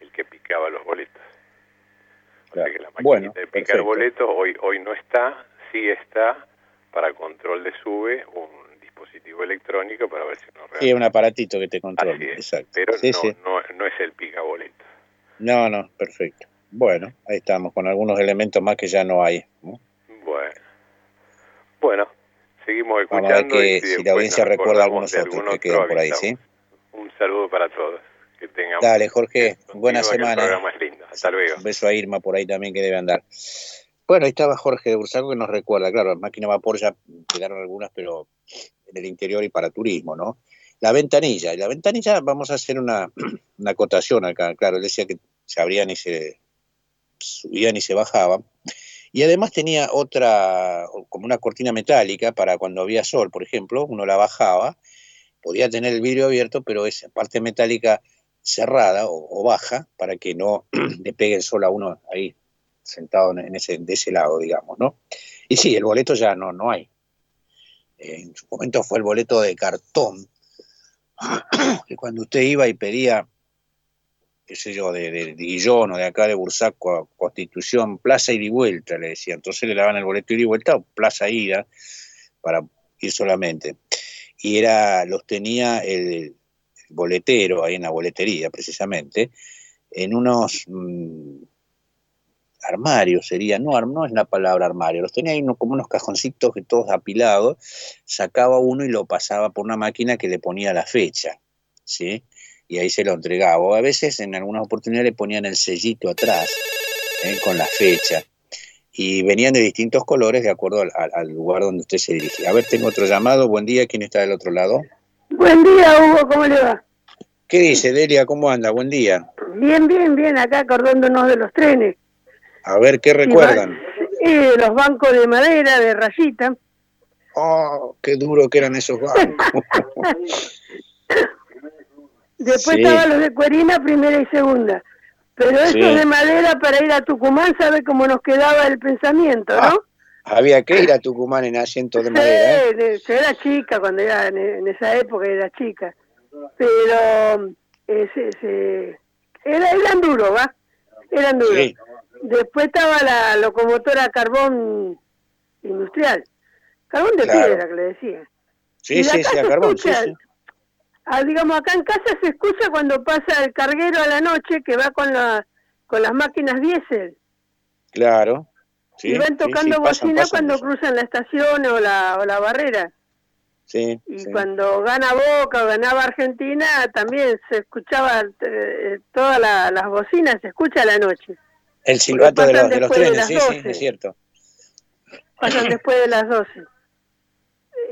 el que picaba los boletos. O sea que la máquina de picar boletos hoy, hoy no está, sí está para control de sube un dispositivo electrónico para ver si no realmente... Sí, un aparatito que te controla, exacto. Pero no, no, es el pica boletos. No, no, perfecto. Bueno, ahí estamos, con algunos elementos más que ya no hay. Bueno. Bueno, seguimos escuchando. Vamos a ver que, si la audiencia recuerda algunos otros que quedan por ahí, ¿sí? Un saludo para todos. Que tengamos Dale, Jorge, buena semana. Hasta luego. Un beso a Irma por ahí también que debe andar. Bueno, ahí estaba Jorge de Bursaco que nos recuerda, claro, las máquinas vapor ya quedaron algunas, pero en el interior y para turismo, ¿no? La ventanilla, y la ventanilla vamos a hacer una, *clears throat* una acotación acá, claro, él decía que se abrían y se subían y se bajaban, y además tenía otra, como una cortina metálica para cuando había sol, por ejemplo, uno la bajaba, podía tener el vidrio abierto, pero esa parte metálica cerrada o, baja para que no *clears throat* le pegue el sol a uno ahí sentado en ese, de ese lado, digamos, ¿no? Y sí, el boleto ya no, no hay. en su momento fue el boleto de cartón, *clears throat* que cuando usted iba y pedía, qué sé yo, de, de, Guillón o de acá de Bursaco Constitución, plaza ida y vuelta, le decía. Entonces le daban el boleto ida y vuelta plaza ida para ir solamente. Y era, los tenía el, boletero, ahí en la boletería precisamente, en unos mm, armarios, sería, no, no es la palabra armario, los tenía ahí como unos cajoncitos que todos apilados, sacaba uno y lo pasaba por una máquina que le ponía la fecha, ¿sí? Y ahí se lo entregaba. O a veces en algunas oportunidades le ponían el sellito atrás, ¿eh? con la fecha. Y venían de distintos colores de acuerdo al, al lugar donde usted se dirigía. A ver, tengo otro llamado. Buen día, ¿quién está del otro lado? Buen día, Hugo, ¿cómo le va? ¿Qué dice, Delia? ¿Cómo anda? Buen día. Bien, bien, bien, acá acordándonos de los trenes. A ver, ¿qué recuerdan? Eh, los bancos de madera, de rayita. Oh, qué duro que eran esos bancos. *laughs* Después estaban los de cuerina, primera y segunda. Pero esos de madera para ir a Tucumán, ¿sabe cómo nos quedaba el pensamiento, no? Ah, había que ir a Tucumán en asientos de madera. ¿eh? yo era chica cuando era en, esa época, era chica. Pero ese, era, eran duros, ¿va? Eran duros. Después estaba la locomotora carbón industrial. Carbón de piedra, que le decía. Sí, sí, sí, a carbón, sí, sí. Ah, digamos, acá en casa se escucha cuando pasa el carguero a la noche que va con, la, con las máquinas diésel. Claro. Sí, y van tocando bocina cuando cruzan la estación o la, o la barrera. Sí, y cuando gana Boca o ganaba Argentina, también se escuchaba eh, todas las bocinas, se escucha a la noche. El silbato de los, de los, trenes, sí, sí, es cierto. Pasan después de las 12.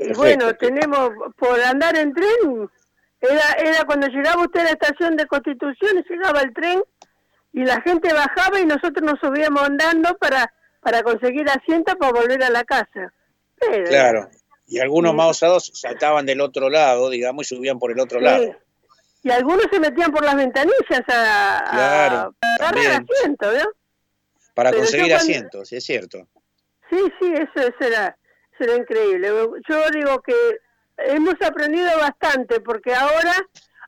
Y bueno, tenemos, por andar en tren, era, era cuando llegaba usted a la estación de Constitución, llegaba el tren y la gente bajaba y nosotros nos subíamos andando para, para conseguir asiento para volver a la casa. claro, y algunos más osados saltaban del otro lado, digamos, y subían por el otro lado. Y algunos se metían por las ventanillas a, claro, agarrar asiento, ¿no? Para conseguir asientos, es cierto. Sí, sí, eso, eso era, eso era increíble. Yo digo que hemos aprendido bastante porque ahora,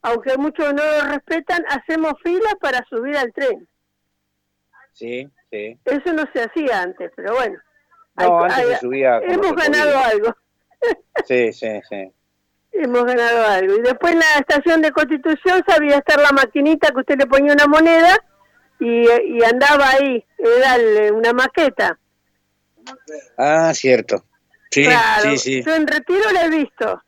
aunque muchos no lo respetan, hacemos filas para subir al tren. Sí, sí. Eso no se hacía antes, pero bueno. No, antes se subía hemos ganado algo. *laughs* Sí, sí, sí. Hemos ganado algo. Y después en la estación de Constitución sabía estar la maquinita que usted le ponía una moneda y, y andaba ahí, era una maqueta. Ah, cierto. Sí, sí, sí. Yo en retiro lo he visto.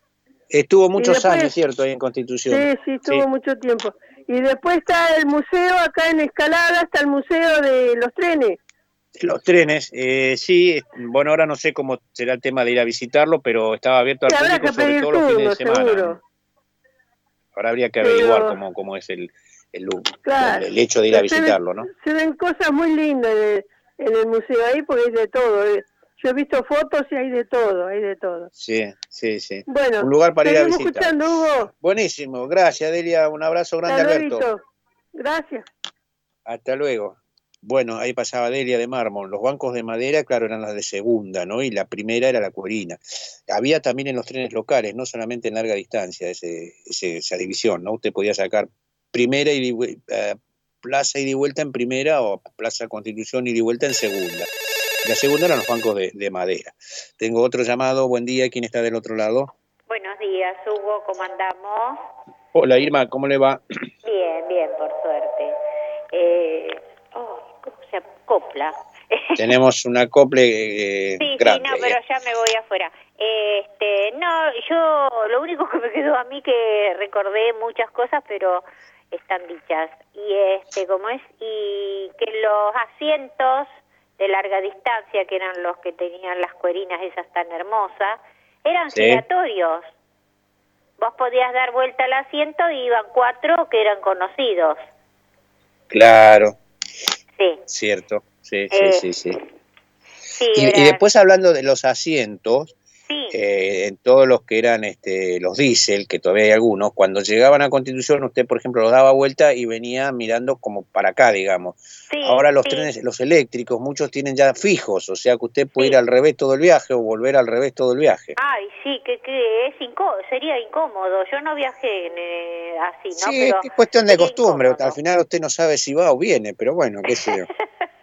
Estuvo muchos años, cierto, ahí en Constitución. Sí, sí, estuvo mucho tiempo. Y después está el museo, acá en Escalada está el museo de los trenes. Los trenes, eh, sí, bueno, ahora no sé cómo será el tema de ir a visitarlo, pero estaba abierto al público sobre todo los fines de semana. Ahora habría que averiguar cómo, cómo es el, el, el, hecho de ir a visitarlo, ¿no? Se ven cosas muy lindas en el museo ahí porque hay de todo. Eh. Yo he visto fotos y hay de todo, hay de todo. Sí, sí, sí. Bueno, un lugar para ir a visitar. escuchando, Hugo. Buenísimo, gracias Delia, un abrazo grande Alberto. Gracias. Hasta luego. Bueno, ahí pasaba Delia de mármol. Los bancos de madera, claro, eran las de segunda, ¿no? Y la primera era la cuerina. Había también en los trenes locales, no solamente en larga distancia, ese, esa división, ¿no? Usted podía sacar primera y eh, plaza y de vuelta en primera o plaza Constitución y de vuelta en segunda. La segunda eran los bancos de, madera. Tengo otro llamado. Buen día. ¿Quién está del otro lado? Buenos días, Hugo. ¿Cómo andamos? Hola, Irma. ¿Cómo le va? Bien, bien, por suerte. Eh, oh, ¿Cómo se acopla? *laughs* Tenemos una acople eh, sí, grande. Sí, no, pero ya me voy afuera. Este, no, yo lo único que me quedó a mí que recordé muchas cosas, pero están dichas. Y este, ¿cómo es? Y que los asientos de larga distancia, que eran los que tenían las cuerinas esas tan hermosas, eran giratorios. Vos podías dar vuelta al asiento y iban cuatro que eran conocidos. Claro. Sí. Cierto, sí, sí, sí. sí. y, después hablando de los asientos, eh, en todos los que eran este, los diésel, que todavía hay algunos, cuando llegaban a Constitución usted, por ejemplo, los daba vuelta y venía mirando como para acá, digamos. Ahora los trenes, los eléctricos, muchos tienen ya fijos, o sea que usted puede ir al revés todo el viaje o volver al revés todo el viaje. Ay, sí, que, que es sería incómodo. Yo no viajé eh, así, ¿no? Sí, es cuestión de costumbre. Al final usted no sabe si va o viene, pero bueno, qué sé yo. *laughs*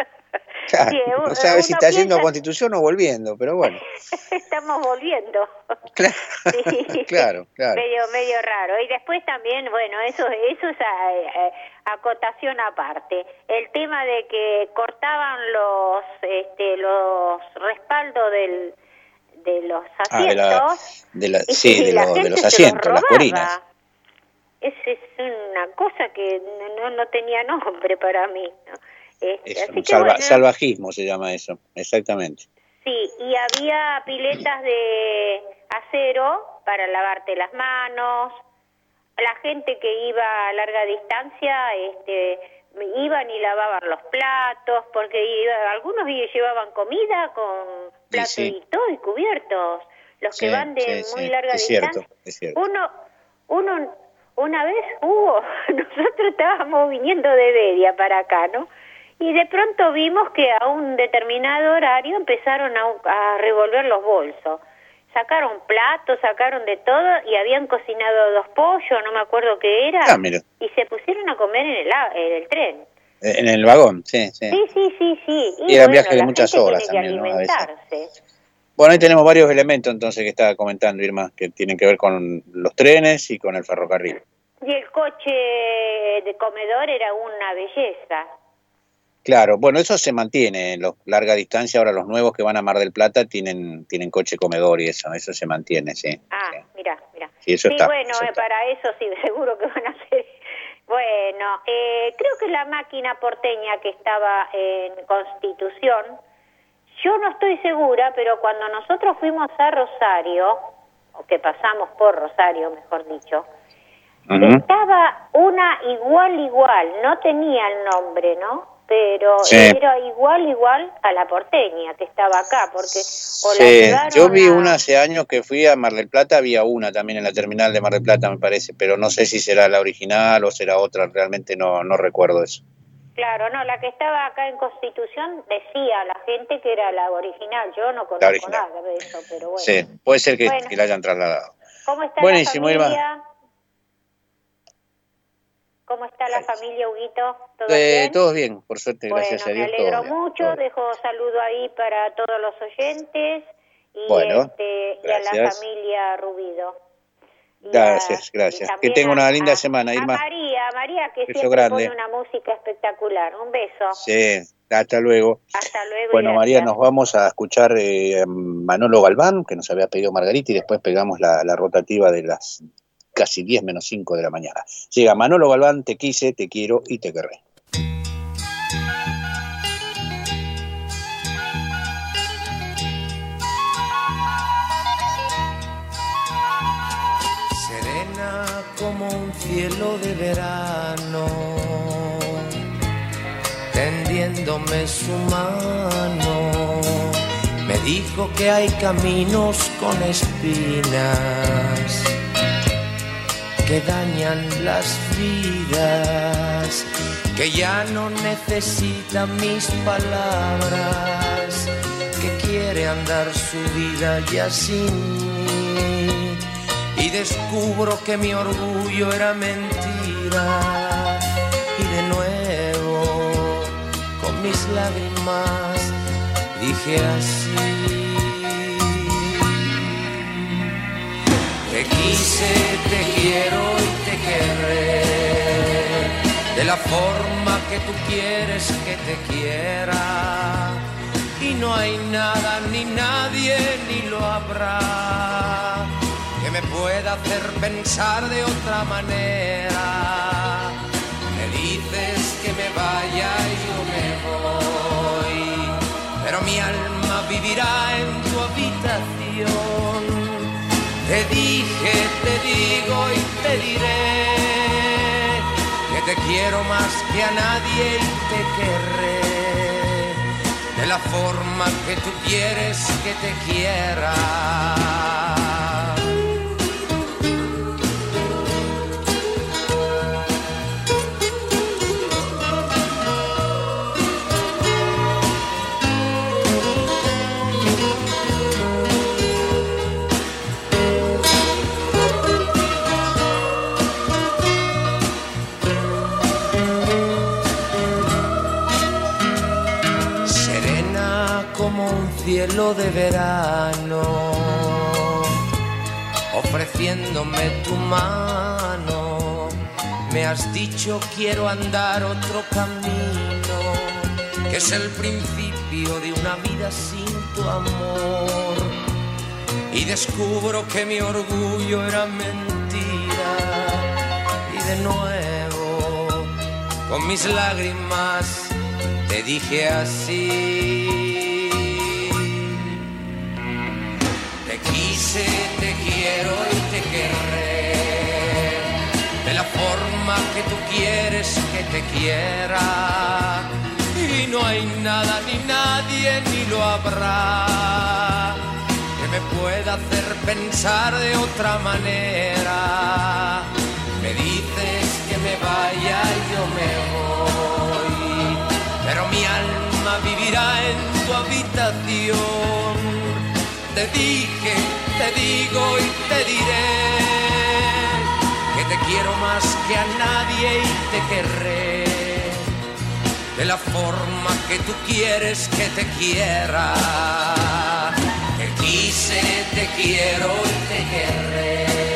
no sabe si está yendo a Constitución o volviendo, pero bueno. *laughs* Estamos volviendo. *laughs* Claro, claro, Medio, medio raro. Y después también, bueno, eso, eso es eh, eh, acotación aparte. El tema de que cortaban los, este, los respaldos del, de los asientos. de, la, sí, de, los asientos, las corinas. Esa es una cosa que no, no tenía nombre para mí. ¿no? Este, salvajismo se llama eso, exactamente. Sí, y había piletas de acero para lavarte las manos. La gente que iba a larga distancia, este, iban y lavaban los platos, porque algunos llevaban comida con platos y todo y cubiertos. Los que van de muy larga distancia. Uno, uno, una vez hubo, *laughs* nosotros estábamos viniendo de Bedia para acá, ¿no? Y de pronto vimos que a un determinado horario empezaron a, revolver los bolsos. sacaron platos, sacaron de todo y habían cocinado dos pollos, no me acuerdo qué era, Ah, mira. y se pusieron a comer en el, a- en el tren. En el vagón, sí, sí. Sí, sí, sí, sí. Y era bueno, viaje de muchas horas también, ¿no? A veces. Bueno, ahí tenemos varios elementos entonces que estaba comentando Irma, que tienen que ver con los trenes y con el ferrocarril. Y el coche de comedor era una belleza. Claro, bueno, eso se mantiene en los larga distancia. Ahora los nuevos que van a Mar del Plata tienen tienen coche comedor y eso, eso se mantiene, sí. Ah, mira, mira. Sí, eso sí, está, bueno, eso eh, está. para eso sí, *laughs* seguro que van a hacer. Bueno, eh, creo que la máquina porteña que estaba en Constitución, yo no estoy segura, pero cuando nosotros fuimos a Rosario, o que pasamos por Rosario, mejor dicho, estaba una igual, igual, no tenía el nombre, ¿no? Pero Sí. era igual, igual a la porteña que estaba acá, porque o la Sí, llevaron yo vi a- una hace años que fui a Mar del Plata, había una también en la terminal de Mar del Plata, me parece, pero no sé si será la original o será otra, realmente no, no recuerdo eso. Claro, no, la que estaba acá en Constitución decía a la gente que era la original. Yo no conozco nada de eso, pero bueno. Sí, puede ser que, Bueno. que la hayan trasladado. ¿Cómo está Buenísimo, la Irma. ¿Cómo está la familia, Huguito? ¿Todo Eh, bien? todos bien, por suerte, bueno, gracias a me Dios. todo alegro bien. mucho. Dejo saludo ahí para todos los oyentes y, Bueno, este, y a la familia Rubido. Y Gracias, a- gracias. Que tenga una linda a- semana, A Irma. María, María que Beso siempre grande. pone una música espectacular. Un beso. Sí, hasta luego. Hasta luego. Bueno, María, nos vamos a escuchar eh, Manolo Galván, que nos había pedido Margarita, y después pegamos la, la rotativa de las casi 10 menos 5 de la mañana. Llega Manolo Galván, te quise, te quiero y te querré. serena como un cielo de verano, tendiéndome su mano. Me dijo que hay caminos con espinas que dañan las vidas, que ya no necesita mis palabras, que quiere andar su vida ya sin mí. Y descubro que mi orgullo era mentira. Y de nuevo, con mis lágrimas, dije así. Quise, te quiero y te querré. De la forma que tú quieres que te quiera. Y no hay nada ni nadie ni lo habrá que me pueda hacer pensar de otra manera. Me dices que me vaya y yo me voy, pero mi alma vivirá en tu habitación. Te dije, te digo y te diré que te quiero más que a nadie y te querré de la forma que tú quieres que te quiera. Cielo de verano, ofreciéndome tu mano. Me has dicho quiero andar otro camino, que es el principio de una vida sin tu amor. Y descubro que mi orgullo era mentira. Y de nuevo, con mis lágrimas, te dije así. Quise, te quiero y te querré. De la forma que tú quieres que te quiera. Y no hay nada ni nadie ni lo habrá que me pueda hacer pensar de otra manera. Me dices que me vaya y yo me voy, pero mi alma vivirá en tu habitación. Te dije, te digo y te diré que te quiero más que a nadie y te querré de la forma que tú quieres que te quiera. Te quise, te quiero y te querré.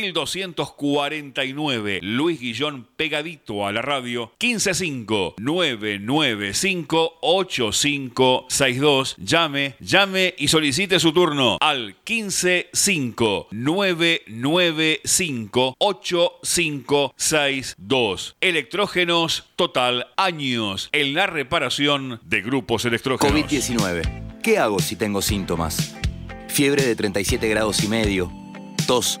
1249. Luis Guillón pegadito a la radio. 155 995 8562. Llame, llame y solicite su turno al 155 995 8562. Electrógenos Total años en la reparación de grupos electrógenos. COVID-19. ¿Qué hago si tengo síntomas? Fiebre de 37 grados y medio, tos,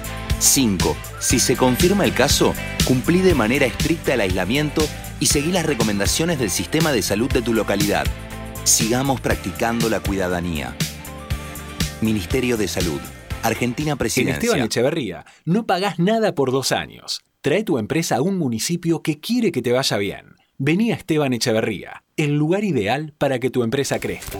5. Si se confirma el caso, cumplí de manera estricta el aislamiento y seguí las recomendaciones del sistema de salud de tu localidad. Sigamos practicando la cuidadanía. Ministerio de Salud. Argentina En Presidencia. Esteban Echeverría, no pagás nada por dos años. Trae tu empresa a un municipio que quiere que te vaya bien. Vení a Esteban Echeverría, el lugar ideal para que tu empresa crezca.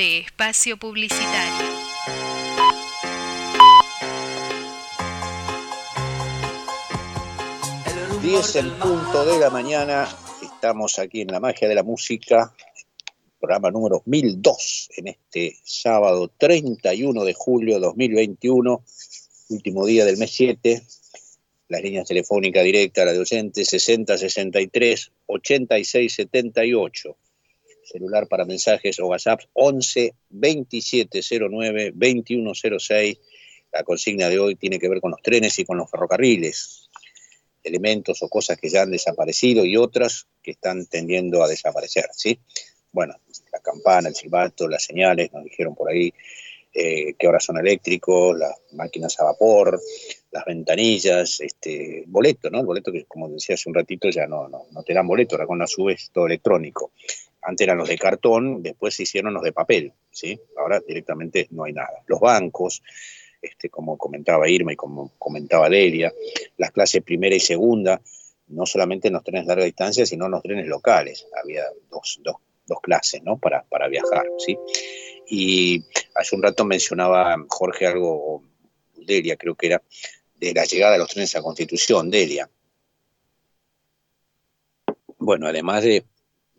De espacio publicitario. 10 en punto de la mañana, estamos aquí en la magia de la música, programa número 1002 en este sábado 31 de julio de 2021, último día del mes 7. Las líneas telefónicas directas, la de oyentes 60 63 86 78. Celular para mensajes o WhatsApp 11 27 09 21 06. La consigna de hoy tiene que ver con los trenes y con los ferrocarriles elementos o cosas que ya han desaparecido y otras que están tendiendo a desaparecer, ¿sí? Bueno, la campana, el silbato, las señales, nos dijeron por ahí eh, que ahora son eléctricos, las máquinas a vapor, las ventanillas, este boleto, ¿no? El boleto que, como decía hace un ratito, ya no, no, no te dan boleto, ahora con la sube todo electrónico. Antes eran los de cartón, después se hicieron los de papel, ¿sí? Ahora directamente no hay nada. Los bancos, este, como comentaba Irma y como comentaba Delia, las clases primera y segunda, no solamente en los trenes de larga distancia, sino en los trenes locales. Había dos, dos, dos clases ¿no? para, para viajar. ¿sí? Y hace un rato mencionaba Jorge algo, Delia creo que era, de la llegada de los trenes a Constitución, Delia. Bueno, además de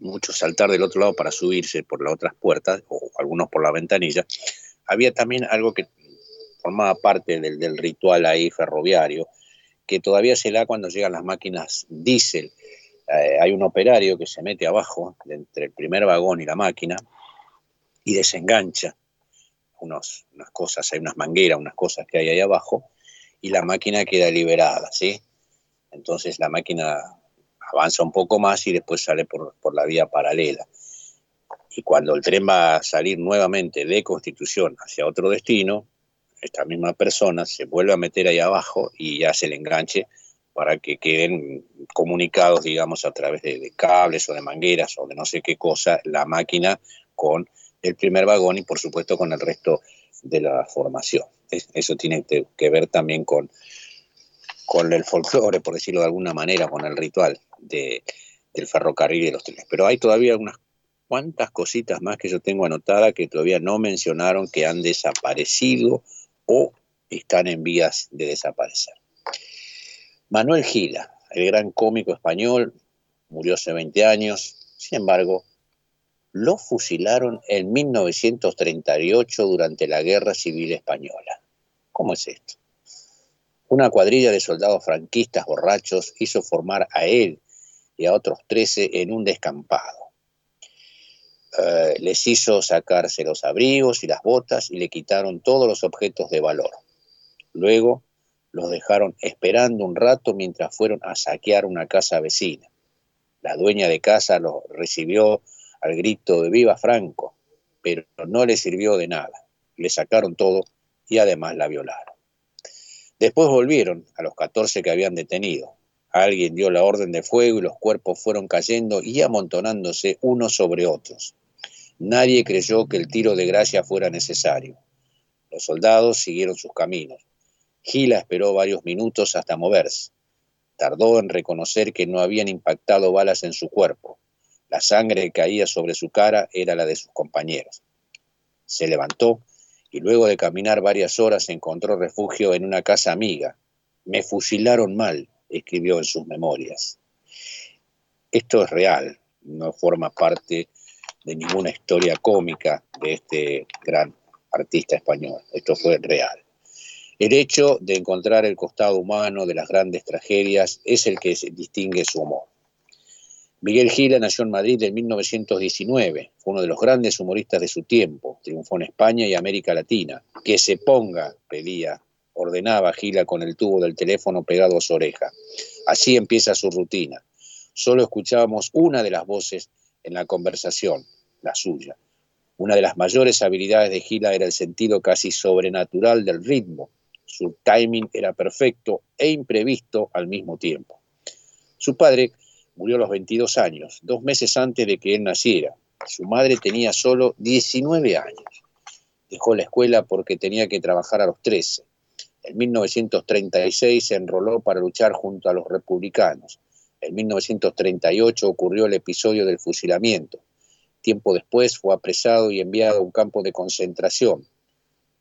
muchos saltar del otro lado para subirse por las otras puertas, o algunos por la ventanilla, había también algo que formaba parte del, ritual ahí ferroviario, que todavía se da cuando llegan las máquinas diésel. Eh, hay un operario que se mete abajo, entre el primer vagón y la máquina, y desengancha unas cosas, hay unas mangueras, unas cosas que hay ahí abajo, y la máquina queda liberada, ¿sí? Entonces la máquina avanza un poco más y después sale por, por la vía paralela. Y cuando el tren va a salir nuevamente de Constitución hacia otro destino, esta misma persona se vuelve a meter ahí abajo y hace el enganche para que queden comunicados, digamos, a través de, cables o de mangueras o de no sé qué cosa, la máquina con el primer vagón y por supuesto con el resto de la formación. eso tiene que ver también con, con el folclore, por decirlo de alguna manera, con el ritual de, del ferrocarril y de los trenes. Pero hay todavía unas cuantas cositas más que yo tengo anotadas que todavía no mencionaron, que han desaparecido o están en vías de desaparecer. Manuel Gila, el gran cómico español, murió hace 20 años, sin embargo, lo fusilaron en 1938 durante la Guerra Civil Española. ¿Cómo es esto? Una cuadrilla de soldados franquistas borrachos hizo formar a él y a otros 13 en un descampado. Eh, les hizo sacarse los abrigos y las botas y le quitaron todos los objetos de valor. Luego los dejaron esperando un rato mientras fueron a saquear una casa vecina. La dueña de casa los recibió al grito de viva Franco, pero no le sirvió de nada. Le sacaron todo y además la violaron. Después volvieron a los 14 que habían detenido. Alguien dio la orden de fuego y los cuerpos fueron cayendo y amontonándose unos sobre otros. Nadie creyó que el tiro de gracia fuera necesario. Los soldados siguieron sus caminos. Gila esperó varios minutos hasta moverse. Tardó en reconocer que no habían impactado balas en su cuerpo. La sangre que caía sobre su cara era la de sus compañeros. Se levantó y luego de caminar varias horas encontró refugio en una casa amiga. Me fusilaron mal, escribió en sus memorias. Esto es real, no forma parte de ninguna historia cómica de este gran artista español. Esto fue real. El hecho de encontrar el costado humano de las grandes tragedias es el que distingue su humor. Miguel Gila nació en Madrid en 1919, fue uno de los grandes humoristas de su tiempo, triunfó en España y América Latina. Que se ponga, pedía, ordenaba Gila con el tubo del teléfono pegado a su oreja. Así empieza su rutina. Solo escuchábamos una de las voces en la conversación, la suya. Una de las mayores habilidades de Gila era el sentido casi sobrenatural del ritmo. Su timing era perfecto e imprevisto al mismo tiempo. Su padre murió a los 22 años, dos meses antes de que él naciera. Su madre tenía solo 19 años. Dejó la escuela porque tenía que trabajar a los 13. En 1936 se enroló para luchar junto a los republicanos En 1938 ocurrió el episodio del fusilamiento. Tiempo después fue apresado y enviado a un campo de concentración.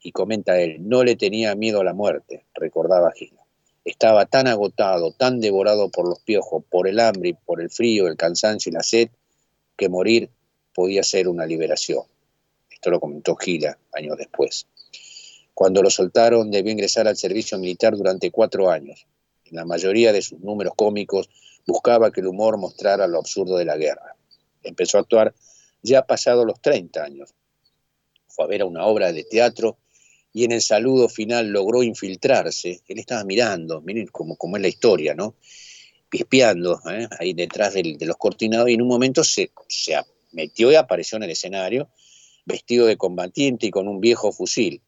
Y comenta él, no le tenía miedo a la muerte, recordaba Gil. Estaba tan agotado, tan devorado por los piojos, por el hambre, por el frío, el cansancio y la sed, que morir podía ser una liberación. Esto lo comentó Gila años después. Cuando lo soltaron debió ingresar al servicio militar durante cuatro años. En la mayoría de sus números cómicos buscaba que el humor mostrara lo absurdo de la guerra. Empezó a actuar ya pasado los 30 años. Fue a ver a una obra de teatro y en el saludo final logró infiltrarse. Él estaba mirando, miren cómo, es la historia, ¿no? Pispeando ¿eh? ahí detrás de los cortinados y en un momento se, se metió y apareció en el escenario vestido de combatiente y con un viejo fusil.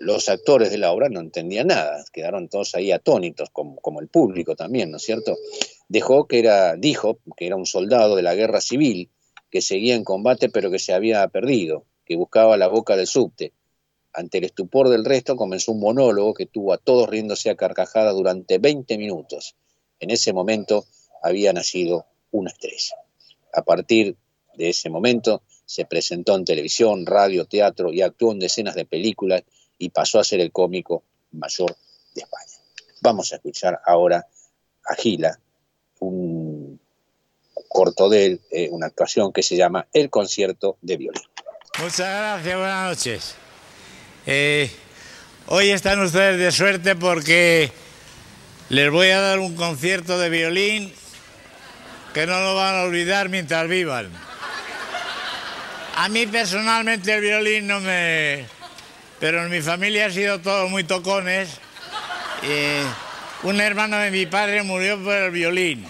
Los actores de la obra no entendían nada, quedaron todos ahí atónitos, como, el público también, ¿no es cierto? Dijo que era un soldado de la guerra civil, que seguía en combate pero que se había perdido, que buscaba la boca del subte ante el estupor del resto, comenzó un monólogo que tuvo a todos riéndose a carcajada durante 20 minutos. En ese momento había nacido una estrella. A partir de ese momento se presentó en televisión, radio, teatro y actuó en decenas de películas y pasó a ser el cómico mayor de España. Vamos a escuchar ahora a Gila, un corto de él, eh, una actuación que se llama El concierto de violín. Muchas gracias, buenas noches. Eh, hoy están ustedes de suerte porque les voy a dar un concierto de violín que no lo van a olvidar mientras vivan. A mí personalmente el violín no me... Pero en mi familia ha sido todo muy tocones. un hermano de mi padre murió por el violín.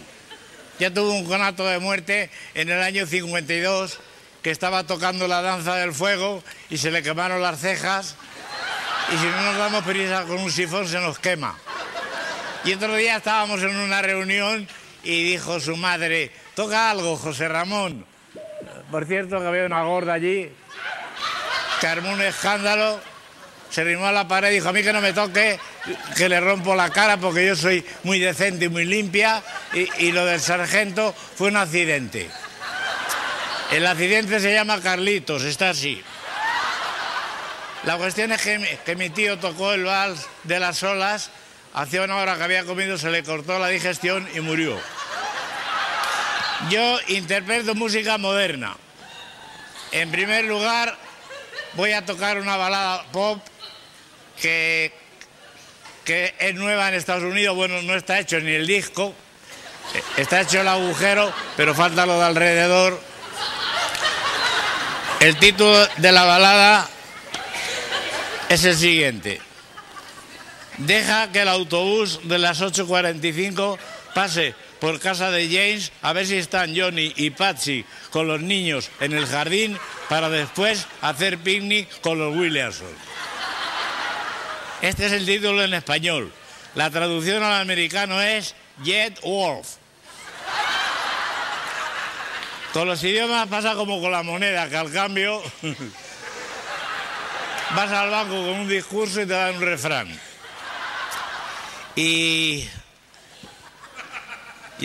Ya tuvo un conato de muerte en el año 52 que estaba tocando la danza del fuego y se le quemaron las cejas y si no nos damos prisa con un sifón se nos quema. Y otro día estábamos en una reunión y dijo su madre, toca algo, José Ramón. Por cierto, que había una gorda allí que armó un escándalo, se rimó a la pared y dijo, a mí que no me toque, que le rompo la cara porque yo soy muy decente y muy limpia y, y lo del sargento fue un accidente. El accidente se llama Carlitos, está así. La cuestión es que, mi tío tocó el vals de las olas, hacía una hora que había comido, se le cortó la digestión y murió. Yo interpreto música moderna. En primer lugar, voy a tocar una balada pop que, que es nueva en Estados Unidos. Bueno, no está hecho ni el disco, está hecho el agujero, pero falta lo de alrededor el título de la balada es el siguiente. Deja que el autobús de las 8.45 pase por casa de James a ver si están Johnny y Patsy con los niños en el jardín para después hacer picnic con los Williamson. Este es el título en español. La traducción al americano es Jet Wolf. Con los idiomas pasa como con la moneda, que al cambio vas al banco con un discurso y te dan un refrán. Y,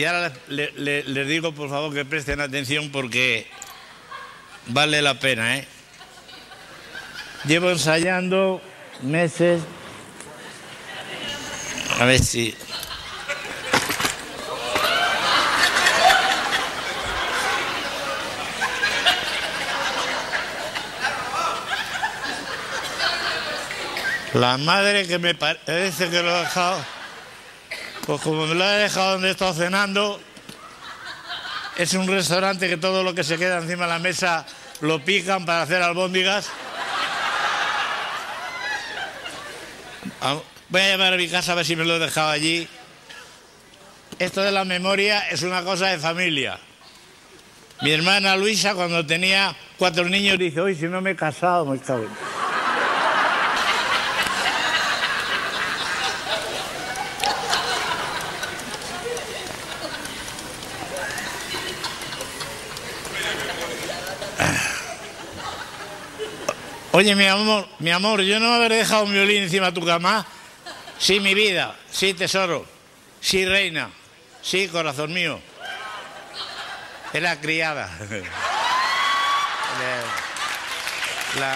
ahora les, digo por favor que presten atención porque vale la pena. ¿eh? Llevo ensayando meses. A ver si La madre que me parece que lo ha dejado, pues como me lo ha dejado donde he estado cenando, es un restaurante que todo lo que se queda encima de la mesa lo pican para hacer albóndigas. Ah, voy a llamar a mi casa a ver si me lo he dejado allí. Esto de la memoria es una cosa de familia. Mi hermana Luisa, cuando tenía cuatro niños, dice, hoy si no me he casado, me cago Oye, mi amor, mi amor, yo no haber dejado un violín encima de tu cama. Sí, mi vida, sí, tesoro, sí, reina, sí, corazón mío. Es la criada. La,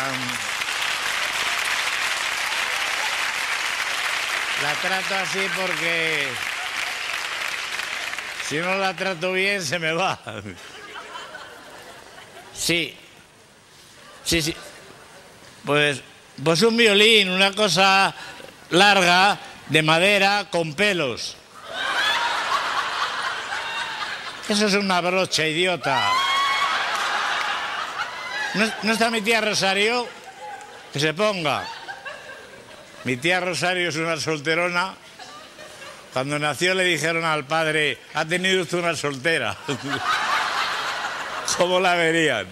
la trato así porque si no la trato bien se me va. Sí. Sí, sí. Pues, pues un violín, una cosa larga, de madera, con pelos. Eso es una brocha, idiota. ¿No, ¿No, está mi tía Rosario? Que se ponga. Mi tía Rosario es una solterona. Cuando nació le dijeron al padre, ha tenido usted una soltera. *laughs* ¿Cómo la verían?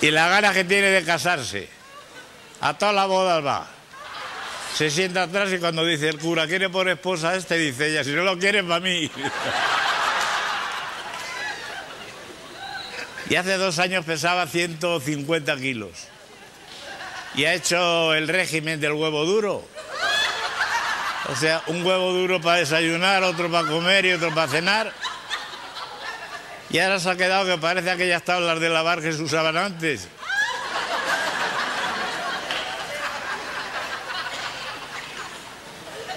Y la gana que tiene de casarse. A todas las bodas va. Se sienta atrás y cuando dice el cura, ¿quiere por esposa a este? Dice ella, si no lo quiere, para mí. *laughs* Y hace dos años pesaba 150 kilos. Y ha hecho el régimen del huevo duro. O sea, un huevo duro para desayunar, otro para comer y otro para cenar. Y ahora se ha quedado que parece aquellas tablas de lavar que se usaban antes.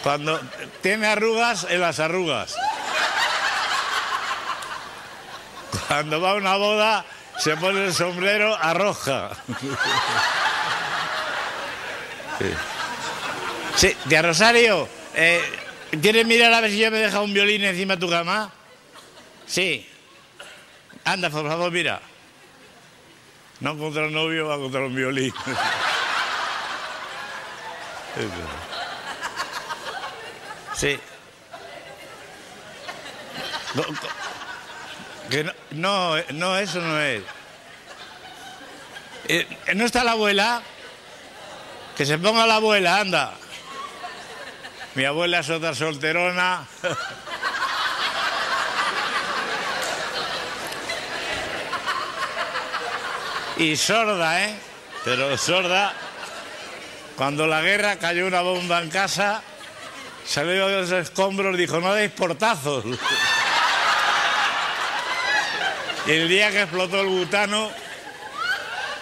Cuando tiene arrugas, en las arrugas. Cuando va a una boda, se pone el sombrero a roja. Sí, de Rosario, eh, ¿quieres mirar a ver si yo me he dejado un violín encima de tu cama? Sí. Anda, por favor, mira. No contra el novio, va contra un violín. Sí. Que no, no, eso no es. Eh, ¿No está la abuela? Que se ponga la abuela, anda. Mi abuela es otra solterona. *laughs* y sorda, ¿eh? Pero sorda. Cuando la guerra cayó una bomba en casa, salió de los escombros, dijo, no deis portazos. y el día que explotó el butano,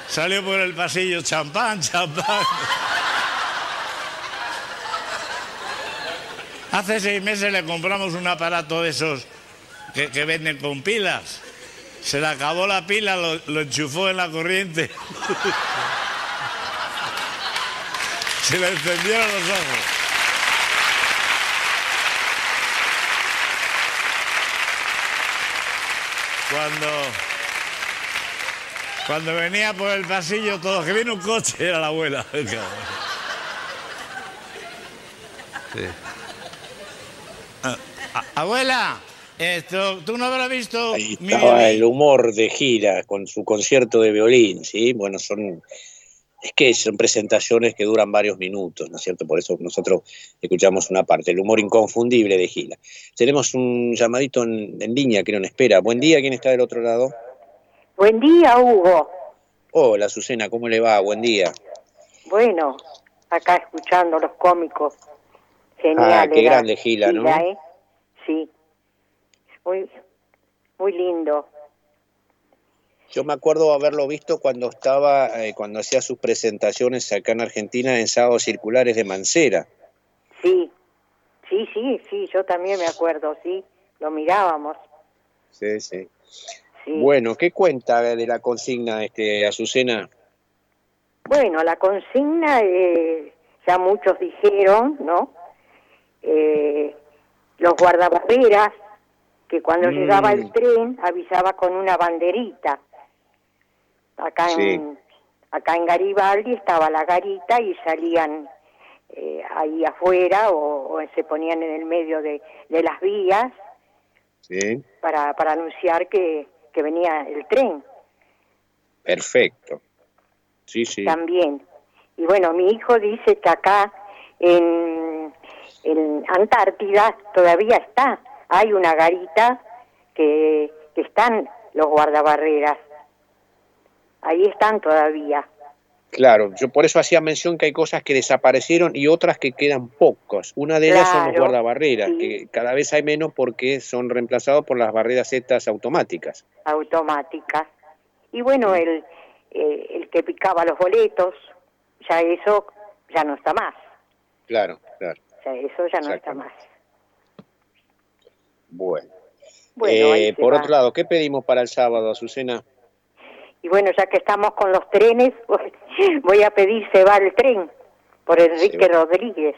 salió por el pasillo, champán, champán. Hace seis meses le compramos un aparato de esos que venden con pilas. Se le acabó la pila, lo, enchufó en la corriente. Se le encendieron los ojos. Cuando, cuando venía por el pasillo, todo que viene un coche, era la abuela. *laughs* Ah, abuela, esto, ¿tú no habrás visto Ahí estaba el humor de gira con su concierto de violín, ¿sí? Bueno, son. Es que son presentaciones que duran varios minutos, ¿no es cierto? Por eso nosotros escuchamos una parte, el humor inconfundible de Gila. Tenemos un llamadito en, en línea que nos espera. Buen día, ¿quién está del otro lado? Buen día, Hugo. Hola, Azucena, ¿cómo le va? Buen día. Bueno, acá escuchando los cómicos. Genial. Ah, qué grande Gila, ¿no? ¿eh? Sí. Muy, muy lindo. Yo me acuerdo haberlo visto cuando estaba, eh, cuando hacía sus presentaciones acá en Argentina en sábados circulares de Mancera. Sí, sí, sí, sí, yo también me acuerdo, sí, lo mirábamos. Sí, sí. Sí. Bueno, ¿qué cuenta de la consigna, este, Azucena? Bueno, la consigna, eh, ya muchos dijeron, ¿no? Eh, los guardabarreras, que cuando Mm. llegaba el tren avisaba con una banderita. Acá en, acá en Garibaldi estaba la garita y salían eh, ahí afuera o, o se ponían en el medio de, de las vías Sí, para, para anunciar que, que venía el tren. perfecto. Sí, sí. también. Y bueno, mi hijo dice que acá en, en Antártida todavía está, hay una garita que, que están los guardabarreras, ahí están todavía. Claro, yo por eso hacía mención que hay cosas que desaparecieron y otras que quedan pocas. Una de ellas son los guardabarreras, que cada vez hay menos porque son reemplazados por las barreras estas automáticas. automáticas. Y bueno, el, eh, el que picaba los boletos, ya eso ya no está más. Claro, claro. Eso ya no está más. Bueno. Eh, por va. otro lado, ¿qué pedimos para el sábado, Azucena? Y bueno, ya que estamos con los trenes, *laughs* voy a pedir se va el tren por Enrique Rodríguez.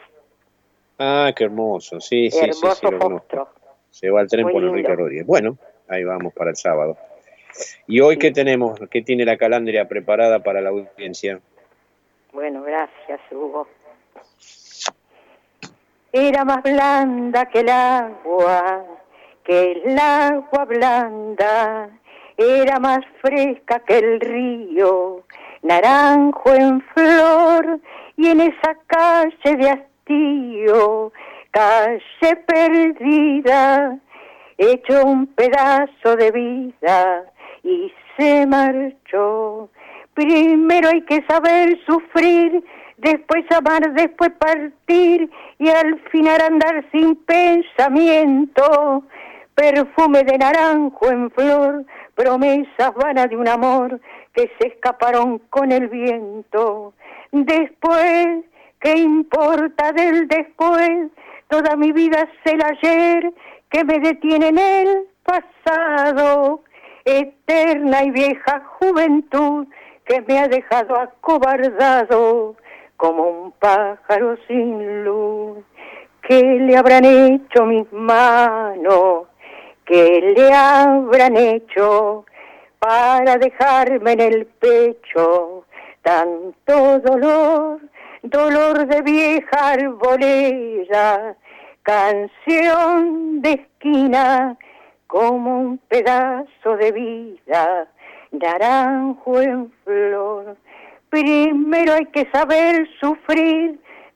Ah, qué hermoso, sí, sí, sí, Hermoso sí, lo. Se va el tren Muy por lindo. Enrique Rodríguez. Bueno, ahí vamos para el sábado. ¿Y hoy qué tenemos? ¿Qué tiene la calandria preparada para la audiencia? Bueno, gracias, Hugo. Era más blanda que el agua, que el agua blanda. Era más fresca que el río, naranjo en flor. Y en esa calle de hastío, calle perdida, hecho un pedazo de vida y se marchó. Primero hay que saber sufrir, después amar, después partir y al final andar sin pensamiento. Perfume de naranjo en flor, promesas vanas de un amor que se escaparon con el viento. Después, ¿qué importa del después? Toda mi vida es el ayer que me detiene en el pasado. Eterna y vieja juventud que me ha dejado acobardado como un pájaro sin luz. ¿Qué le habrán hecho mis manos? ¿Qué le habrán hecho para dejarme en el pecho tanto dolor? Dolor de vieja arboleda, canción de esquina, como un pedazo de vida, naranjo en flor. Primero hay que saber sufrir,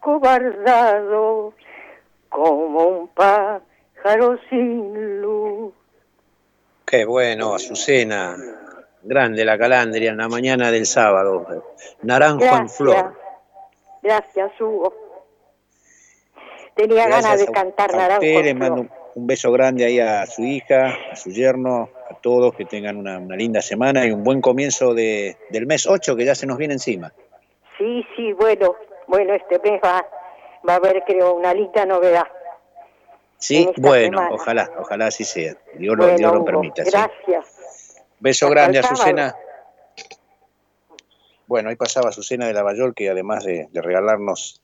acobardado como un pájaro sin luz. Qué bueno, Azucena. Grande la calandria en la mañana del sábado. Naranjo en flor. Gracias, Hugo. Tenía Gracias ganas de a- cantar a naranjo. usted, le mando un, un beso grande ahí a su hija, a su yerno, a todos, que tengan una, una linda semana y un buen comienzo de, del mes 8 que ya se nos viene encima. Sí, sí, bueno, bueno, este mes va, va a haber, creo, una linda novedad. Sí, bueno, semana. ojalá, ojalá así sea. Dios lo, Dios lo permita. sí. gracias. Beso Hasta grande. Azucena. Bueno, ahí pasaba Azucena de Lavallol, que además de, de regalarnos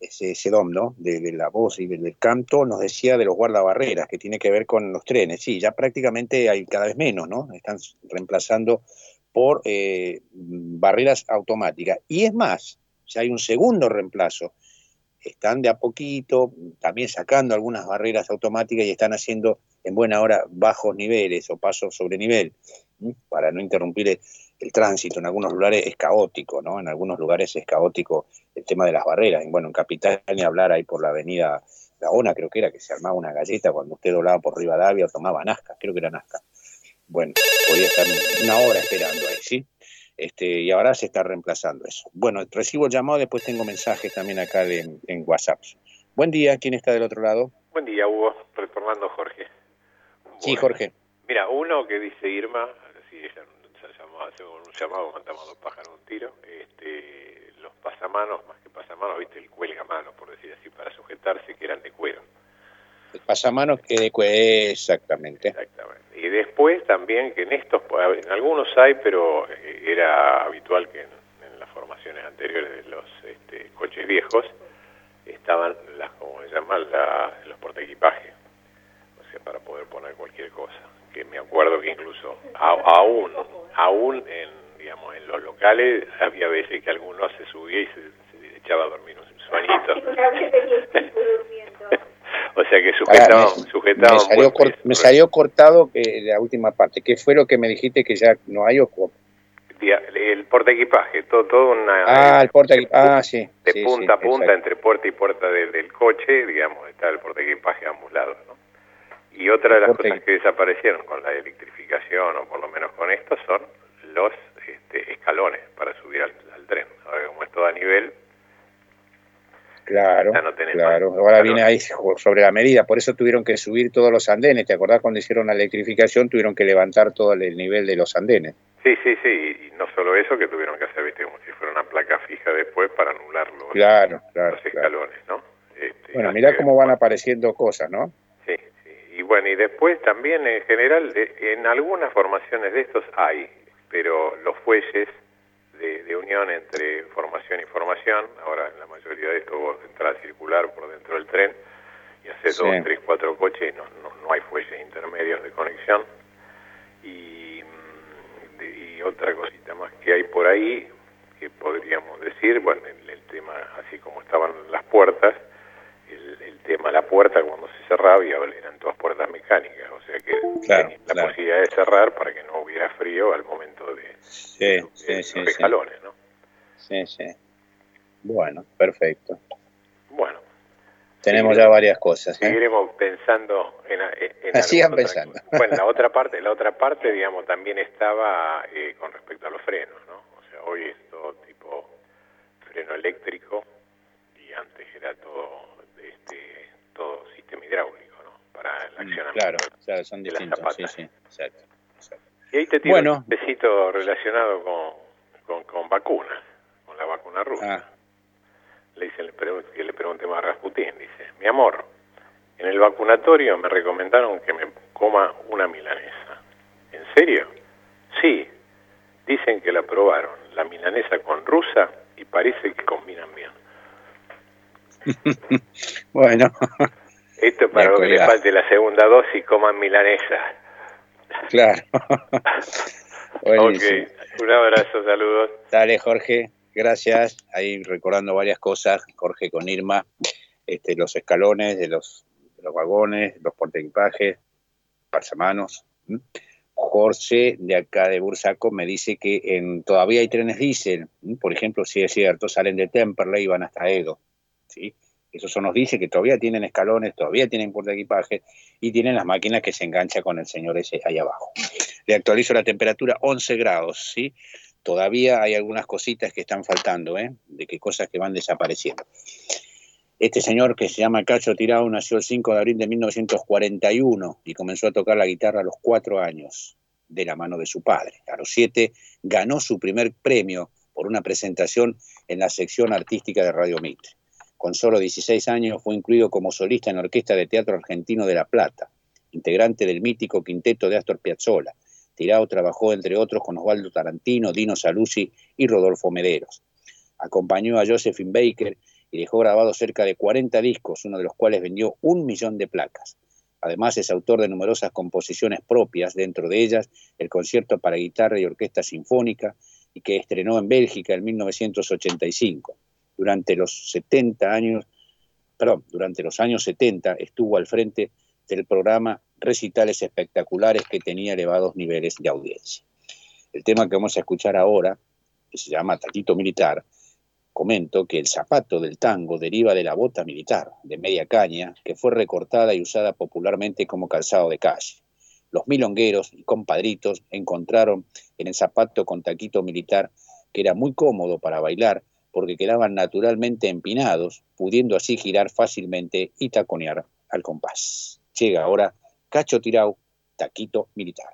ese, ese dom, ¿no? De, de la voz y del, del canto, nos decía de los guardabarreras, que tiene que ver con los trenes. Sí, ya prácticamente hay cada vez menos, ¿no? Están reemplazando por eh, barreras automáticas. Y es más, ya hay un segundo reemplazo. Están de a poquito también sacando algunas barreras automáticas y están haciendo en buena hora bajos niveles o pasos sobre nivel para no interrumpir el, el tránsito. En algunos lugares es caótico, ¿no? En algunos lugares es caótico el tema de las barreras. Y bueno, en Capital ni hablar ahí por la avenida Gaona, creo que era, que se armaba una galleta cuando usted doblaba por Rivadavia o tomaba Nazca, creo que era Nazca. Bueno, podía estar una hora esperando ahí, ¿sí? Este, y ahora se está reemplazando eso. Bueno, recibo el llamado, después tengo mensajes también acá de- en WhatsApp. Buen día, ¿quién está del otro lado? Buen día, Hugo. Retornando Jorge. Sí, Jorge. Mira, uno que dice Irma, si ella hacemos un llamado, matamos dos pájaros un tiro. Este, los pasamanos, más que pasamanos, viste, el cuelgamanos, por decir así, para sujetarse, que eran de cuero. El pasamanos que de exactamente. Exactamente. Y después también que en estos, en algunos hay, pero eh, era habitual que en, en las formaciones anteriores de los este, coches viejos estaban las, como se llaman, la- los portaequipajes, o sea, para poder poner cualquier cosa. Que me acuerdo que incluso a- aún, aún en, digamos, en los locales había veces que alguno se subía y se, echaba a dormir un sueñito. *laughs* o sea que sujetábamos. me, salió, cortado eh, la última parte. ¿Qué fue lo que me dijiste que ya no hay o el porta equipaje, todo, todo una... Ah, el porta ah, sí. De punta a punta, entre puerta y puerta del coche, digamos, está el porta equipaje a ambos lados, ¿no? Y otra de las cosas que desaparecieron con la electrificación, o por lo menos con esto, son los este, escalones para subir al, tren. Ahora, como es todo a nivel, Claro, claro. Ahora viene ahí sobre la medida, por eso tuvieron que subir todos los andenes. ¿Te acordás cuando hicieron la electrificación? Tuvieron que levantar todo el nivel de los andenes. Sí, sí, sí. Y no solo eso, que tuvieron que hacer, viste, como si fuera una placa fija después para anular los, claro, claro, los escalones, ¿no? Este, bueno, mirá cómo van apareciendo cosas, ¿no? Sí, sí. Y bueno, y después también en general, en algunas formaciones de estos hay, pero los fuelles de, unión entre formación y formación. Ahora, en la mayoría de esto vos entras a circular por dentro del tren y haces dos, tres, cuatro coches y no, no, hay fuelles intermedios de conexión. Y, mm, y, otra cosita más que hay por ahí, que podríamos decir, bueno, el, el tema, así como estaban las puertas, el, el, tema la puerta cuando se cerraba eran todas puertas mecánicas, o sea que la posibilidad de cerrar para que no hubiera frío al momento de, sí, sí, sí, escalones, ¿no? Sí, sí. Bueno, perfecto. Bueno. Tenemos ya varias cosas. ¿eh? Seguiremos pensando en, en Sigan pensando. Bueno, la otra parte, la otra parte, digamos, también estaba eh, con respecto a los frenos, ¿no? O sea, hoy es todo tipo freno eléctrico y antes era todo este todo sistema hidráulico, ¿no? Para el mm, accionamiento. Claro, son distintos, sí, sí, exacto. Y ahí te tiro un besito relacionado con, con, vacunas, con la vacuna rusa. Ah. Le dice le pregunte más a Rasputín, dice, mi amor, en el vacunatorio me recomendaron que me coma una milanesa. ¿En serio? Sí, dicen que la probaron, la milanesa con rusa, y parece que combinan bien. *laughs* bueno. Esto para que le falte la segunda dosis, coman milanesa. Claro. *laughs* ok, un abrazo, saludos. Dale, Jorge, gracias. Ahí recordando varias cosas, Jorge con Irma, este, los escalones de los, los vagones, los portaequipajes, pasamanos. Jorge, de acá de Bursaco, me dice que en, todavía hay trenes diésel. Por ejemplo, si es cierto, salen de Temperley y van hasta Edo. ¿Sí? Eso nos dice que todavía tienen escalones, todavía tienen puerta de equipaje y tienen las máquinas que se engancha con el señor ese ahí abajo. Le actualizo la temperatura 11 grados, ¿sí? Todavía hay algunas cositas que están faltando, ¿eh? De qué cosas que van desapareciendo. Este señor que se llama Cacho Tirado nació el 5 de abril de 1941 y comenzó a tocar la guitarra a los cuatro años de la mano de su padre. A los siete ganó su primer premio por una presentación en la sección artística de Radio Mitre. Con solo 16 años fue incluido como solista en la Orquesta de Teatro Argentino de La Plata, integrante del mítico quinteto de Astor Piazzolla. Tirao trabajó, entre otros, con Osvaldo Tarantino, Dino Saluzzi y Rodolfo Mederos. Acompañó a Josephine Baker y dejó grabado cerca de 40 discos, uno de los cuales vendió un millón de placas. Además, es autor de numerosas composiciones propias, dentro de ellas el concierto para guitarra y orquesta sinfónica, y que estrenó en Bélgica en 1985 durante los 70 años, perdón, durante los años 70 estuvo al frente del programa Recitales Espectaculares que tenía elevados niveles de audiencia. El tema que vamos a escuchar ahora, que se llama Tatito Militar, comento que el zapato del tango deriva de la bota militar, de media caña, que fue recortada y usada popularmente como calzado de calle. Los milongueros y compadritos encontraron en el zapato con taquito militar que era muy cómodo para bailar porque quedaban naturalmente empinados, pudiendo así girar fácilmente y taconear al compás. Llega ahora Cacho Tirau, Taquito Militar.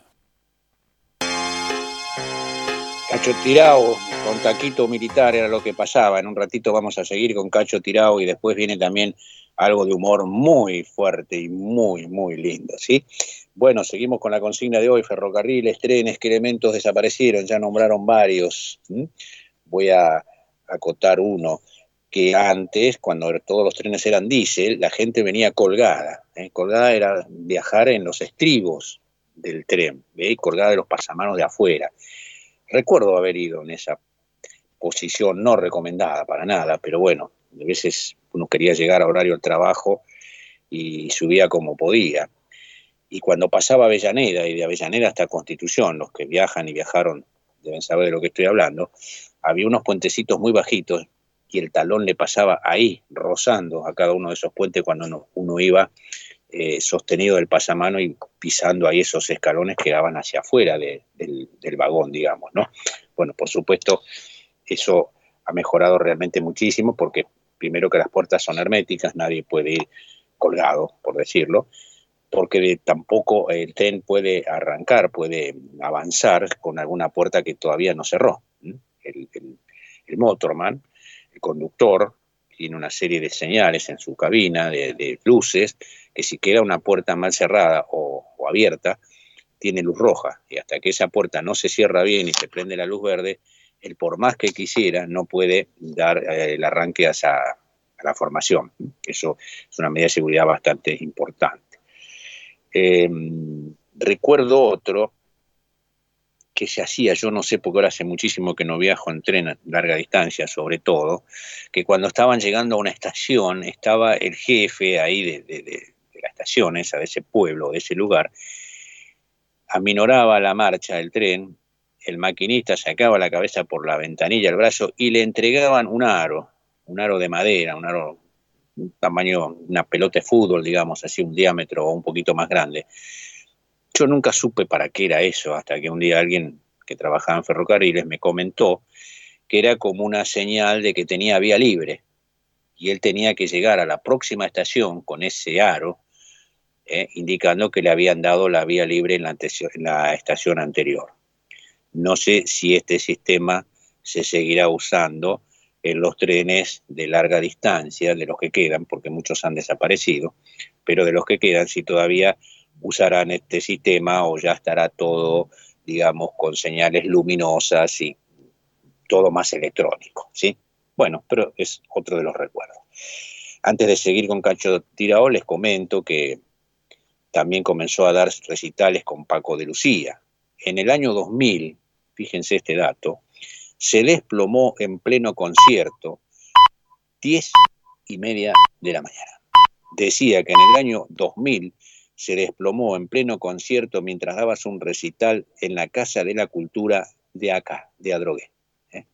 Cacho Tirao con taquito militar era lo que pasaba. En un ratito vamos a seguir con Cacho Tirao y después viene también algo de humor muy fuerte y muy, muy lindo, ¿sí? Bueno, seguimos con la consigna de hoy, ferrocarriles, trenes, qué elementos desaparecieron, ya nombraron varios. Voy a acotar uno, que antes, cuando todos los trenes eran diésel, la gente venía colgada. ¿eh? Colgada era viajar en los estribos del tren, ¿ve? colgada de los pasamanos de afuera. Recuerdo haber ido en esa posición no recomendada para nada, pero bueno, a veces uno quería llegar a horario al trabajo y subía como podía. Y cuando pasaba Avellaneda y de Avellaneda hasta Constitución, los que viajan y viajaron deben saber de lo que estoy hablando, había unos puentecitos muy bajitos y el talón le pasaba ahí, rozando a cada uno de esos puentes cuando uno, iba eh, sostenido del pasamano y pisando ahí esos escalones que daban hacia afuera del, vagón, digamos, ¿no? Bueno, por supuesto, eso ha mejorado realmente muchísimo porque primero que las puertas son herméticas, nadie puede ir colgado, por decirlo, porque tampoco el tren puede arrancar, puede avanzar con alguna puerta que todavía no cerró. El, motorman, el conductor, tiene una serie de señales en su cabina, de, luces, que si queda una puerta mal cerrada o, abierta, tiene luz roja. Y hasta que esa puerta no se cierra bien y se prende la luz verde, él por más que quisiera no puede dar eh, el arranque a, a la formación. Eso es una medida de seguridad bastante importante. Em, recuerdo otro que se hacía, yo no sé porque ahora hace muchísimo que no viajo en tren a larga distancia, sobre todo, que cuando estaban llegando a una estación, estaba el jefe ahí de, la estación, ese pueblo, de ese lugar, aminoraba la marcha del tren, el maquinista sacaba la cabeza por la ventanilla, el brazo, y le entregaban un aro, un aro de madera, un aro un tamaño, una pelota de fútbol, digamos, así un diámetro un poquito más grande. Yo nunca supe para qué era eso, hasta que un día alguien que trabajaba en ferrocarriles me comentó que era como una señal de que tenía vía libre y él tenía que llegar a la próxima estación con ese aro, eh, indicando que le habían dado la vía libre en la estación anterior. No sé si este sistema se seguirá usando en los trenes de larga distancia, de los que quedan, porque muchos han desaparecido, pero de los que quedan, si todavía usarán este sistema o ya estará todo, digamos, con señales luminosas y todo más electrónico, ¿sí? Bueno, pero es otro de los recuerdos. Antes de seguir con Cacho Tirao, les comento que también comenzó a dar recitales con Paco de Lucía. En el año 2000, fíjense este dato, se desplomó en pleno concierto, diez y media de la mañana. Decía que en el año 2000 se desplomó en pleno concierto mientras dabas un recital en la Casa de la Cultura de acá, de Adrogué. ¿eh?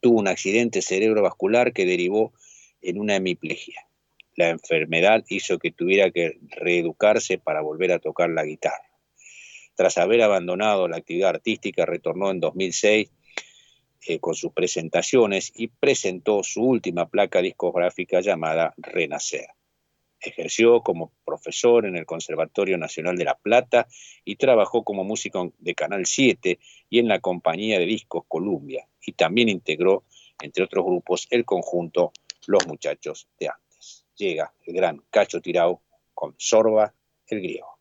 Tuvo un accidente cerebrovascular que derivó en una hemiplegia. La enfermedad hizo que tuviera que reeducarse para volver a tocar la guitarra. Tras haber abandonado la actividad artística, retornó en 2006 eh, con sus presentaciones y presentó su última placa discográfica llamada Renacer. Ejerció como profesor en el Conservatorio Nacional de La Plata y trabajó como músico de Canal 7 y en la compañía de discos Columbia. Y también integró, entre otros grupos, el conjunto Los Muchachos de Antes. Llega el gran Cacho Tirao con Sorba el Griego.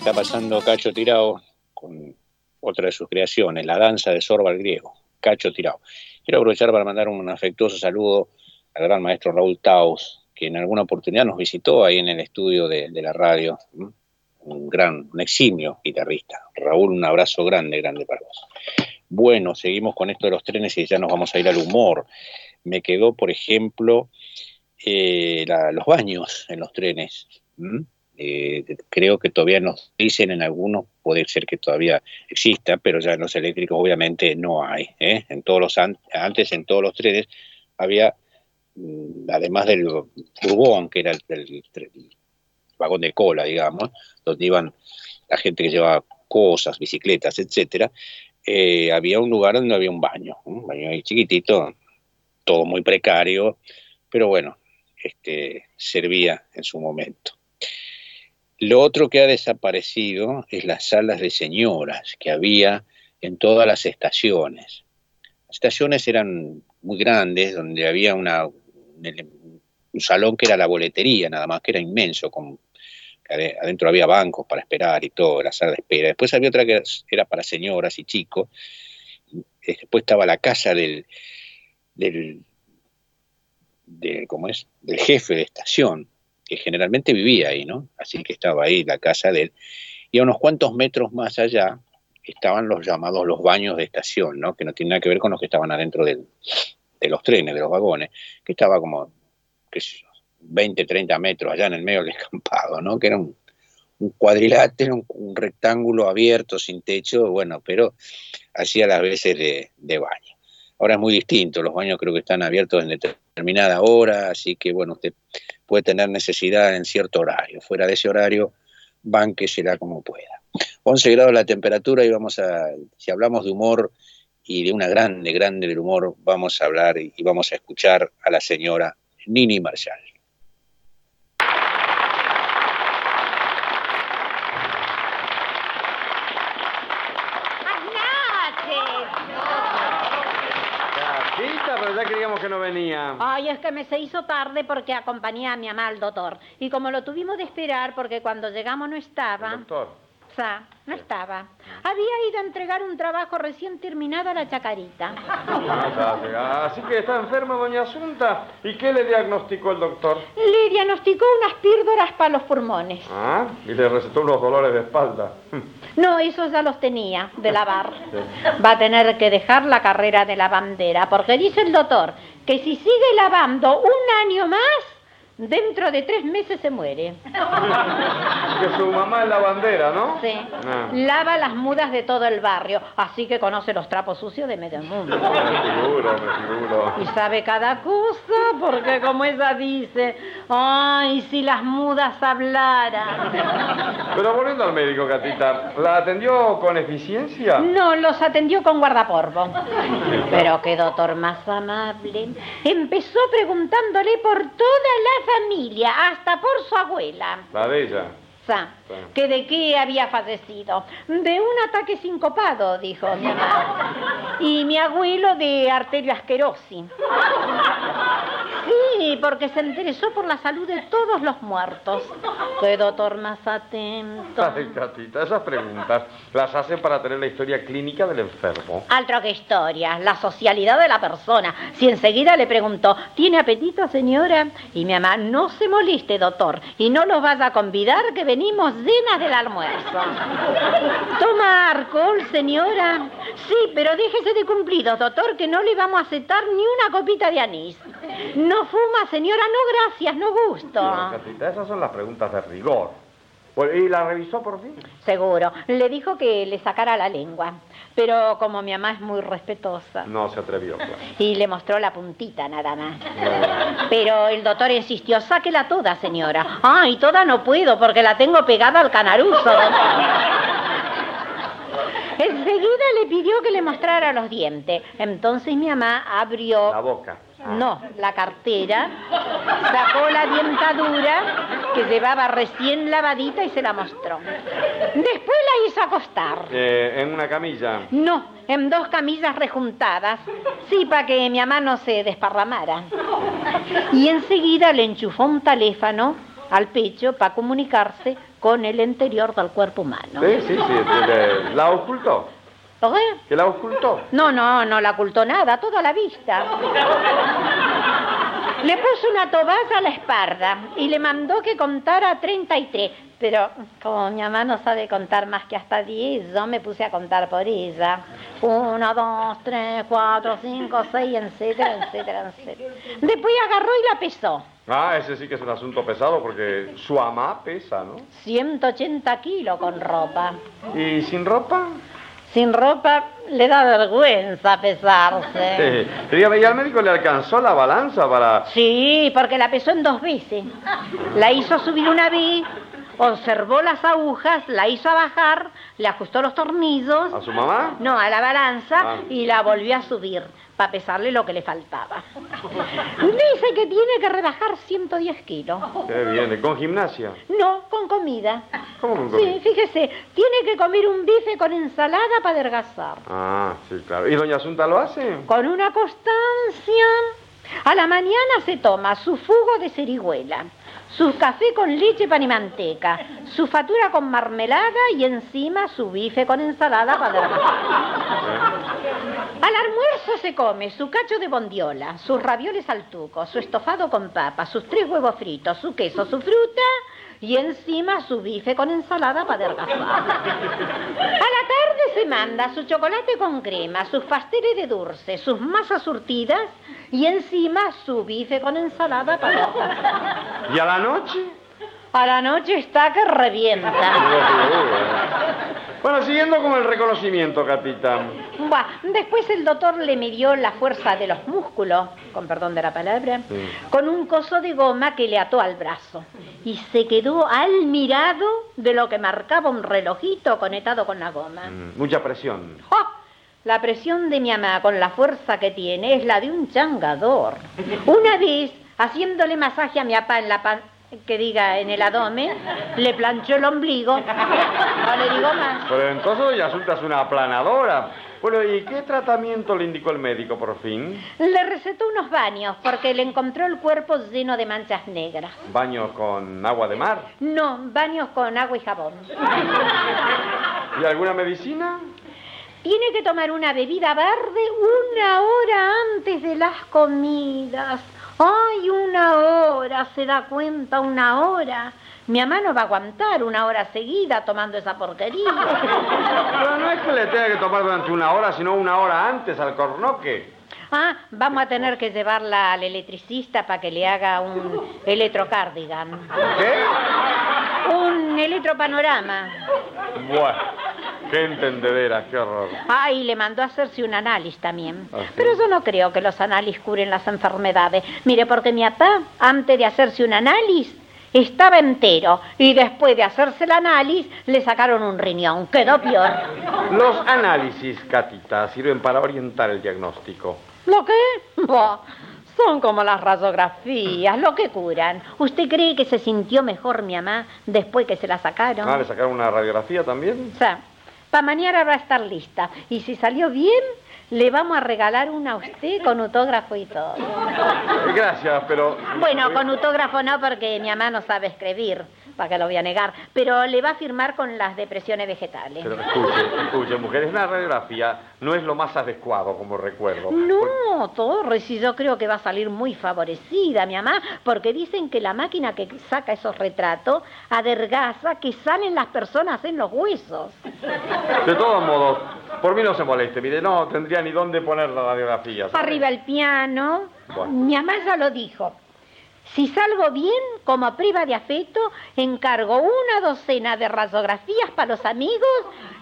Está pasando Cacho Tirao con otra de sus creaciones, la danza de Sorba el griego, Cacho Tirao. Quiero aprovechar para mandar un afectuoso saludo al gran maestro Raúl Taus, que en alguna oportunidad nos visitó ahí en el estudio de, la radio, un gran, un eximio guitarrista. Raúl, un abrazo grande, grande para vos. Bueno, seguimos con esto de los trenes y ya nos vamos a ir al humor. Me quedó, por ejemplo, eh, los baños en los trenes. Eh, creo que todavía nos dicen en algunos, puede ser que todavía exista, pero ya en los eléctricos obviamente no hay. ¿eh? En todos los antes en todos los trenes había, mm, además del furgón, que era el, vagón de cola, digamos, donde iban la gente que llevaba cosas, bicicletas, etcétera, eh, había un lugar donde había un baño, un baño ahí chiquitito, todo muy precario, pero bueno, este, servía en su momento. Lo otro que ha desaparecido es las salas de señoras que había en todas las estaciones. Las estaciones eran muy grandes, donde había una, un salón que era la boletería, nada más, que era inmenso, con adentro había bancos para esperar y todo, la sala de espera. Después había otra que era para señoras y chicos. Después estaba la casa del, del, ¿cómo es? del jefe de estación, que generalmente vivía ahí, ¿no? Así que estaba ahí la casa de él. Y a unos cuantos metros más allá estaban los llamados los baños de estación, ¿no? Que no tienen nada que ver con los que estaban adentro de los trenes, de los vagones, que estaba como, qué sé 20, 30 metros allá en el medio del *laughs* descampado, ¿no? Que era un, cuadrilátero, un, rectángulo abierto, sin techo, bueno, pero hacía las veces de, baño. Ahora es muy distinto, los baños creo que están abiertos en determinada hora, así que bueno, usted puede tener necesidad en cierto horario. Fuera de ese horario, será como pueda. 11 grados la temperatura y vamos a, si hablamos de humor y de una grande, grande del humor, vamos a hablar y vamos a escuchar a la señora Nini Marshall. Que no venía. Ay, es que me se hizo tarde porque acompañé a mi mamá al doctor. Y como lo tuvimos de esperar porque cuando llegamos no estaba... doctor? No estaba. Había ido a entregar un trabajo recién terminado a la chacarita. Así que está enferma doña Asunta. ¿Y qué le diagnosticó el doctor? Le diagnosticó unas píldoras para los pulmones. Ah, y le recetó unos dolores de espalda. No, esos ya los tenía, de lavar. Va a tener que dejar la carrera de la bandera, porque dice el doctor que si sigue lavando un año más, Dentro de tres meses se muere. *laughs* Que su mamá es la bandera, ¿no? Sí. Ah. Lava las mudas de todo el barrio, así que conoce los trapos sucios de medio mundo. *laughs* Me figuro, me figuro. Y sabe cada cosa, porque como ella dice, ay, si las mudas hablaran. *laughs* Pero volviendo al médico, Catita, ¿la atendió con eficiencia? No, los atendió con guardaporvo. Pero qué doctor más amable. Empezó preguntándole por toda la familia, hasta por su abuela. La de ella. Que de qué había fallecido. De un ataque sincopado, dijo mi mamá. Y mi abuelo de arteriosclerosis. Sí, porque se interesó por la salud de todos los muertos. Qué doctor más atento. Ay, Catita, esas preguntas las hacen para tener la historia clínica del enfermo. Altra que historia, la socialidad de la persona. Si enseguida le preguntó, ¿tiene apetito, señora? Y mi mamá, no se moleste, doctor, y no los vaya a convidar que venimos llenas del almuerzo. ¿Toma alcohol, señora? Sí, pero déjese de cumplidos, doctor, que no le vamos a aceptar ni una copita de anís. No fuma, señora, no gracias, no gusto. esas son las preguntas de rigor. ¿Y la revisó por fin? Seguro. Le dijo que le sacara la lengua. Pero como mi mamá es muy respetuosa. No se atrevió. Y le mostró la puntita nada más. Pero el doctor insistió, sáquela toda, señora. Ay, toda no puedo porque la tengo pegada al canaruzo. Enseguida le pidió que le mostrara los dientes. Entonces mi mamá abrió... La boca. No, la cartera, sacó la dientadura que llevaba recién lavadita y se la mostró. Después la hizo acostar. Eh, ¿En una camilla? No, en dos camillas rejuntadas. Sí, para que mi mamá no se desparramara. Y enseguida le enchufó un teléfono al pecho para comunicarse con el interior del cuerpo humano. Sí, sí, sí. ¿La ocultó? ¿Por qué? ¿Que la ocultó? No, no, no la ocultó nada, todo a la vista. Le puso una tobaza a la espalda y le mandó que contara 33. Pero como mi mamá no sabe contar más que hasta 10, yo me puse a contar por ella. Uno, dos, tres, cuatro, cinco, seis, etcétera, etcétera, etcétera. Después agarró y la pesó. Ah, ese sí que es un asunto pesado porque su ama pesa, ¿no? 180 kilos con ropa. ¿Y sin ropa? Sin ropa le da vergüenza pesarse. *laughs* Sí. Dígame, ¿y al médico le alcanzó la balanza para...? Sí, porque la pesó en dos veces. La hizo subir una vez, observó las agujas, la hizo bajar, le ajustó los tornillos. ¿A su mamá? No, a la balanza Ah. y la volvió a subir para pesarle lo que le faltaba. Dice que tiene que rebajar 110 kilos. ¿Qué viene? ¿Con gimnasia? No, con comida. ¿Cómo con Sí, comida? fíjese, tiene que comer un bife con ensalada para adelgazar. Ah, sí, claro. ¿Y doña Asunta lo hace? Con una constancia. A la mañana se toma su jugo de cerigüela, su café con leche, pan y manteca, su fatura con marmelada y encima su bife con ensalada para. Al almuerzo se come su cacho de bondiola, sus ravioles al tuco, su estofado con papa, sus tres huevos fritos, su queso, su fruta y encima su bife con ensalada para adelgazar. A la tarde se manda su chocolate con crema, sus pasteles de dulce, sus masas surtidas y encima su bife con ensalada para adelgazar. ¿Y a la noche? A la noche está que revienta. *laughs* Bueno, siguiendo con el reconocimiento, capitán. Buah, después el doctor le midió la fuerza de los músculos, con perdón de la palabra, con un coso de goma que le ató al brazo. Y se quedó al mirado de lo que marcaba un relojito conectado con la goma. Mm, Mucha presión. ¡Ah! La presión de mi mamá con la fuerza que tiene es la de un changador. Una vez, haciéndole masaje a mi papá en la pan que diga en el abdomen, le planchó el ombligo. No le digo más. Pero entonces Asunta es una aplanadora. Bueno, ¿y qué tratamiento le indicó el médico por fin? Le recetó unos baños porque le encontró el cuerpo lleno de manchas negras. ¿Baño con agua de mar? No, baños con agua y jabón. ¿Y alguna medicina? Tiene que tomar una bebida verde una hora antes de las comidas. ¡Ay, una hora! ¿Se da cuenta? Una hora. Mi mamá no va a aguantar una hora seguida tomando esa porquería. *laughs* Pero no es que le tenga que tomar durante una hora, sino una hora antes al cornoque. Ah, vamos a tener que llevarla al electricista para que le haga un electrocardigan. ¿Qué? Un electropanorama. Bueno, qué entendedera, qué horror. Ah, y le mandó a hacerse un análisis también. ¿Ah, sí? Pero yo no creo que los análisis curen las enfermedades. Mire, porque mi papá, antes de hacerse un análisis, estaba entero. Y después de hacerse el análisis, le sacaron un riñón. Quedó peor. Los análisis, Catita, sirven para orientar el diagnóstico. ¿Lo qué? *laughs* Son como las radiografías, lo que curan. ¿Usted cree que se sintió mejor mi mamá después que se la sacaron? Ah, ¿le sacaron una radiografía también? O sea, para mañana va a estar lista. Y si salió bien, le vamos a regalar una a usted con autógrafo y todo. Gracias, pero... Bueno, con autógrafo no, porque mi mamá no sabe escribir, para que lo voy a negar. Pero le va a firmar con las depresiones vegetales. Pero escuche, escuche, mujer, es una radiografía, no es lo más adecuado como recuerdo. No, Torres, y yo creo que va a salir muy favorecida mi mamá, porque dicen que la máquina que saca esos retratos adelgaza que salen las personas en los huesos. De todos modos, por mí no se moleste, mire, no tendría ni dónde poner la radiografía. Arriba el piano. Bueno. Mi mamá ya lo dijo. Si salgo bien, como priva de afecto, encargo una docena de radiografías para los amigos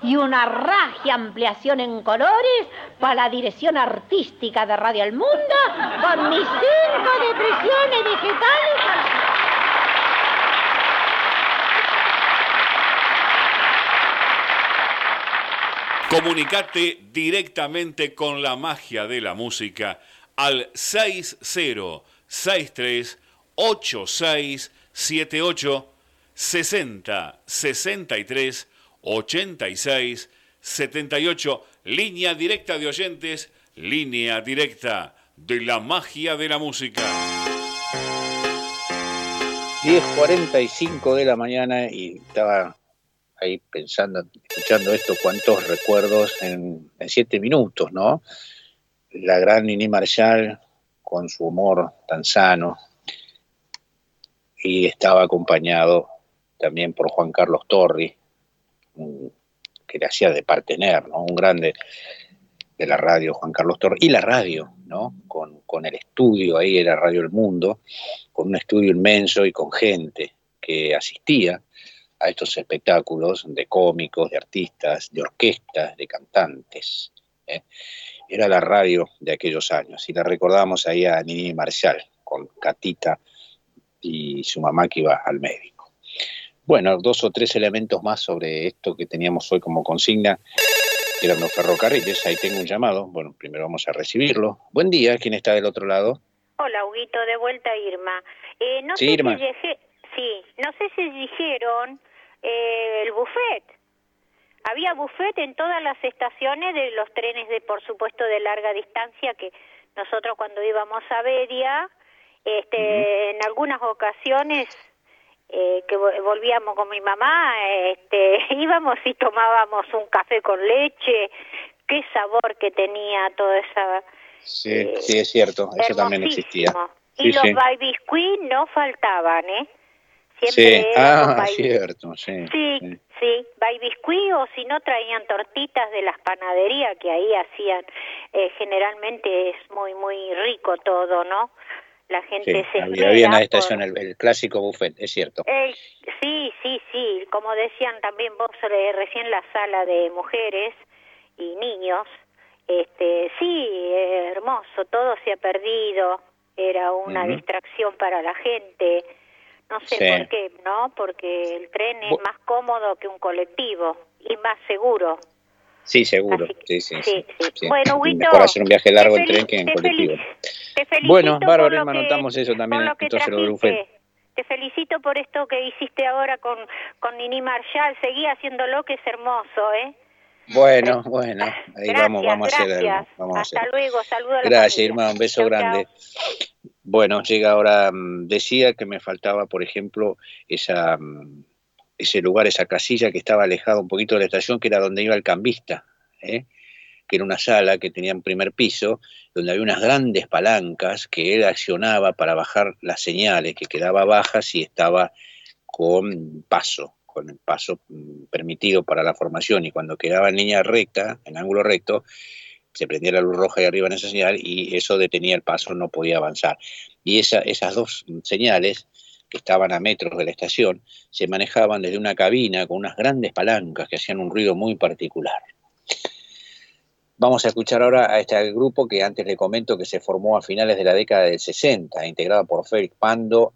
y una ragia ampliación en colores para la dirección artística de Radio El Mundo con mis cinco depresiones vegetales. Comunicate directamente con la magia de la música al 60638678 60 63 86 78 línea directa de oyentes, línea directa de la magia de la música. 10.45 de la mañana y estaba ahí pensando, escuchando esto, cuántos recuerdos en, siete minutos, ¿no? La gran Nini Marshall con su humor tan sano y estaba acompañado también por Juan Carlos Torri, que le hacía de partener, ¿no? Un grande de la radio, Juan Carlos Torri, y la radio, ¿no? Con, con el estudio ahí, era Radio El Mundo, con un estudio inmenso y con gente que asistía a estos espectáculos de cómicos, de artistas, de orquestas, de cantantes. ¿eh? Era la radio de aquellos años y la recordamos ahí a Nini Marshall con Catita y su mamá que iba al médico. Bueno, dos o tres elementos más sobre esto que teníamos hoy como consigna, que eran los ferrocarriles. Ahí tengo un llamado. Bueno, primero vamos a recibirlo. Buen día, ¿quién está del otro lado? Hola, Huguito, de vuelta Irma. Eh, no sí, sé Irma. Si sí, no sé si dijeron eh, el buffet. Había buffet en todas las estaciones de los trenes de, por supuesto, de larga distancia que nosotros cuando íbamos a Beria, este, en algunas ocasiones eh, que volvíamos con mi mamá, este, *laughs* íbamos y tomábamos un café con leche, qué sabor que tenía toda esa... Sí, sí, es cierto, eso también existía. Y los baby biscuits no faltaban, ¿eh? sí, ah, cierto, sí. Sí, sí, sí. biscuit o si no traían tortitas de las panaderías que ahí hacían, eh, generalmente es muy, muy rico todo, ¿no? La gente se había, la estación el, clásico buffet, es cierto. Sí, sí, sí, como decían también vos recién la sala de mujeres y niños, este, sí, hermoso, todo se ha perdido, era una distracción para la gente, no sé por qué, ¿no? Porque el tren es más cómodo que un colectivo y más seguro. Sí, seguro. sí, sí, sí, Bueno, Huito, Mejor hacer un viaje largo en tren que en colectivo. bueno, Bárbara, notamos eso también. Entonces, lo te felicito por esto que hiciste ahora con, con Nini Marshall. Seguí haciéndolo, que es hermoso, ¿eh? Bueno, bueno, ahí vamos, vamos a hacer Vamos Hasta luego, saludos a la Gracias, Irma, un beso grande. Bueno, llega ahora, mm, decía que me faltaba, por ejemplo, esa, mm, ese lugar, esa casilla que estaba alejada un poquito de la estación, que era donde iba el cambista, ¿eh? que era una sala que tenía un primer piso, donde había unas grandes palancas que él accionaba para bajar las señales, que quedaba baja si estaba con paso, con el paso mm, permitido para la formación, y cuando quedaba en línea recta, en ángulo recto, se prendía la luz roja ahí arriba en esa señal y eso detenía el paso, no podía avanzar. Y esa, esas dos señales que estaban a metros de la estación se manejaban desde una cabina con unas grandes palancas que hacían un ruido muy particular. Vamos a escuchar ahora a este grupo que antes le comento que se formó a finales de la década del 60, integrado por Félix Pando,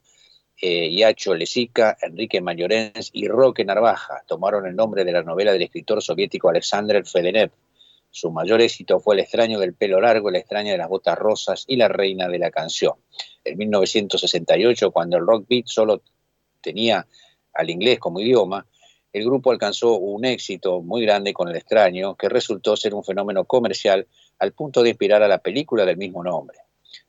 eh, Iacho Lesica, Enrique Mayorens y Roque Narvaja. Tomaron el nombre de la novela del escritor soviético Alexander Fedenev, su mayor éxito fue El extraño del pelo largo, El extraño de las botas rosas y La reina de la canción. En 1968, cuando el rock beat solo tenía al inglés como idioma, el grupo alcanzó un éxito muy grande con El extraño, que resultó ser un fenómeno comercial al punto de inspirar a la película del mismo nombre.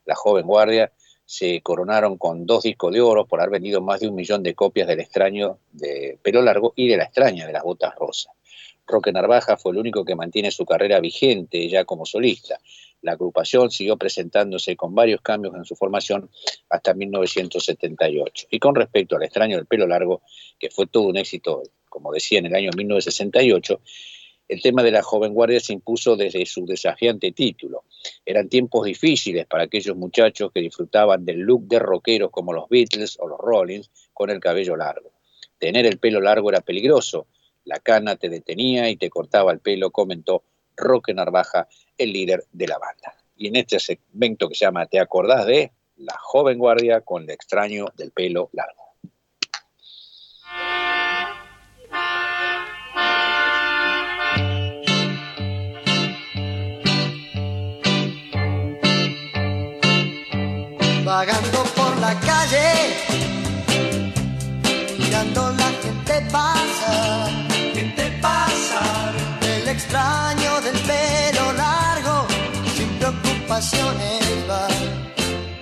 La joven guardia se coronaron con dos discos de oro por haber vendido más de un millón de copias del extraño de pelo largo y de la extraña de las botas rosas. Roque Narvaja fue el único que mantiene su carrera vigente ya como solista. La agrupación siguió presentándose con varios cambios en su formación hasta 1978. Y con respecto al extraño del pelo largo, que fue todo un éxito, como decía, en el año 1968, el tema de la joven guardia se impuso desde su desafiante título. Eran tiempos difíciles para aquellos muchachos que disfrutaban del look de rockeros como los Beatles o los Rollins con el cabello largo. Tener el pelo largo era peligroso, la cana te detenía y te cortaba el pelo, comentó Roque Narvaja, el líder de la banda. Y en este segmento que se llama ¿Te acordás de? La joven guardia con el extraño del pelo largo. Vagando por la calle, mirando la gente pasar extraño del pelo pasiones va.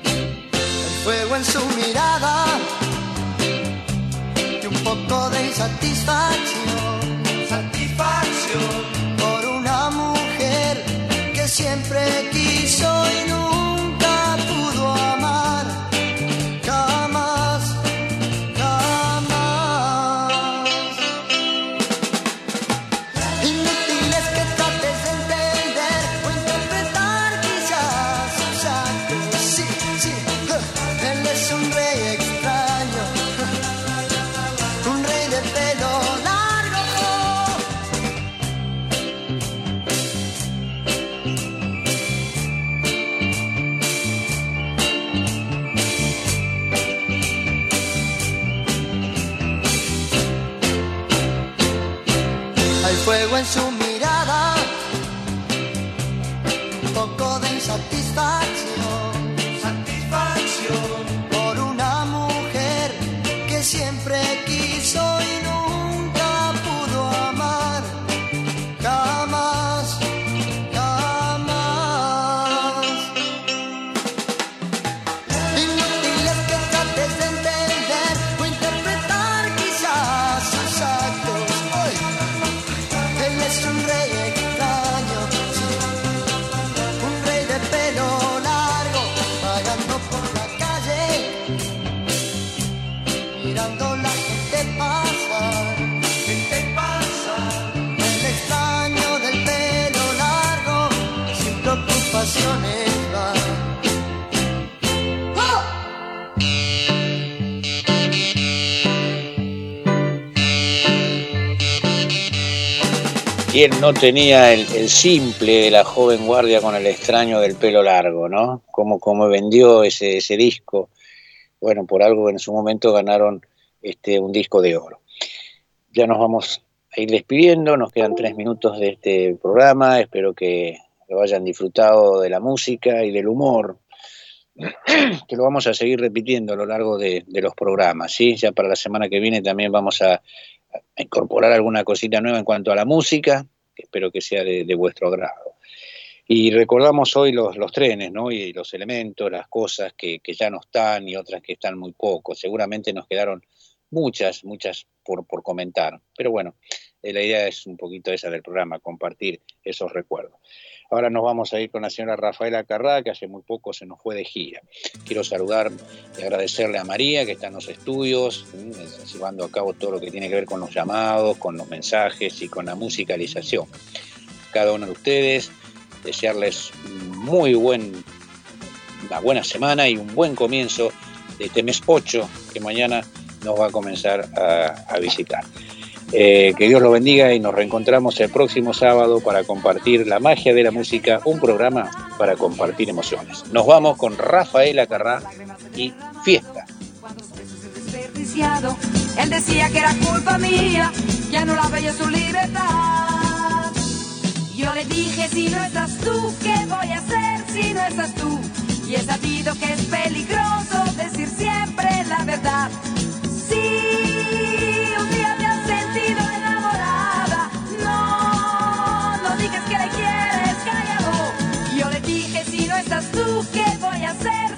El fuego en su mirada y un poco de insatisfacción. Satisfacción por una mujer que siempre quiere ¿Quién no tenía el, simple de la joven guardia con el extraño del pelo largo, no? Cómo, cómo vendió ese, ese disco. Bueno, por algo en su momento ganaron este, un disco de oro. Ya nos vamos a ir despidiendo, nos quedan tres minutos de este programa, espero que lo hayan disfrutado de la música y del humor, *clears throat* que lo vamos a seguir repitiendo a lo largo de los programas, ¿sí? Ya para la semana que viene también vamos a, incorporar alguna cosita nueva en cuanto a la música, que espero que sea de, vuestro agrado. Y recordamos hoy los, trenes, ¿no? Y los elementos, las cosas que, que ya no están y otras que están muy poco. Seguramente nos quedaron muchas, muchas por, comentar. Pero bueno, la idea es un poquito esa del programa, compartir esos recuerdos. Ahora nos vamos a ir con la señora Rafaela Carrá, que hace muy poco se nos fue de gira. Quiero saludar y agradecerle a María, que está en los estudios, mm, llevando a cabo todo lo que tiene que ver con los llamados, con los mensajes y con la musicalización. Cada uno de ustedes, desearles muy buen, una buena semana y un buen comienzo de este mes 8 que mañana nos va a comenzar a visitar. Eh, que Dios lo bendiga y nos reencontramos el próximo sábado para compartir la magia de la música, un programa para compartir emociones. Nos vamos con Rafaela Carrá y Fiesta. Él decía que era culpa mía, ya no la veía su libertad. Yo le dije, si no estás tú, ¿qué voy a hacer si no estás tú? Y he sabido que es peligroso decir siempre la verdad.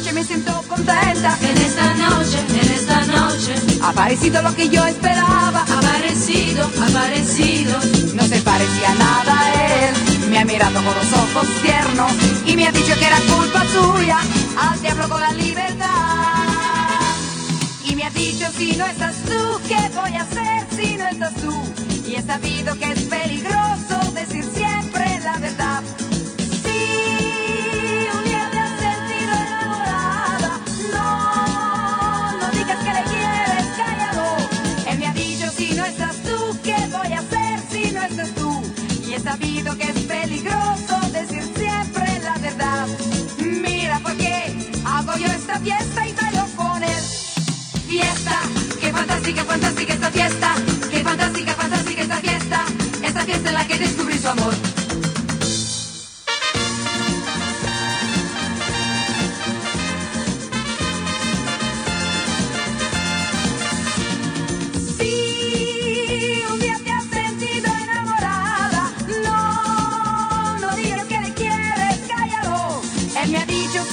Noche me siento contenta. En esta noche, en esta noche. Ha aparecido lo que yo esperaba. Aparecido, aparecido. No se parecía nada a él. Me ha mirado con los ojos tiernos y me ha dicho que era culpa suya. Al diablo con la libertad. Y me ha dicho si no estás tú, ¿qué voy a hacer si no estás tú? Y he sabido que es peligroso fantástica, fantástica esta fiesta. Qué fantástica, fantástica esta fiesta. Esta fiesta en la que descubrí su amor.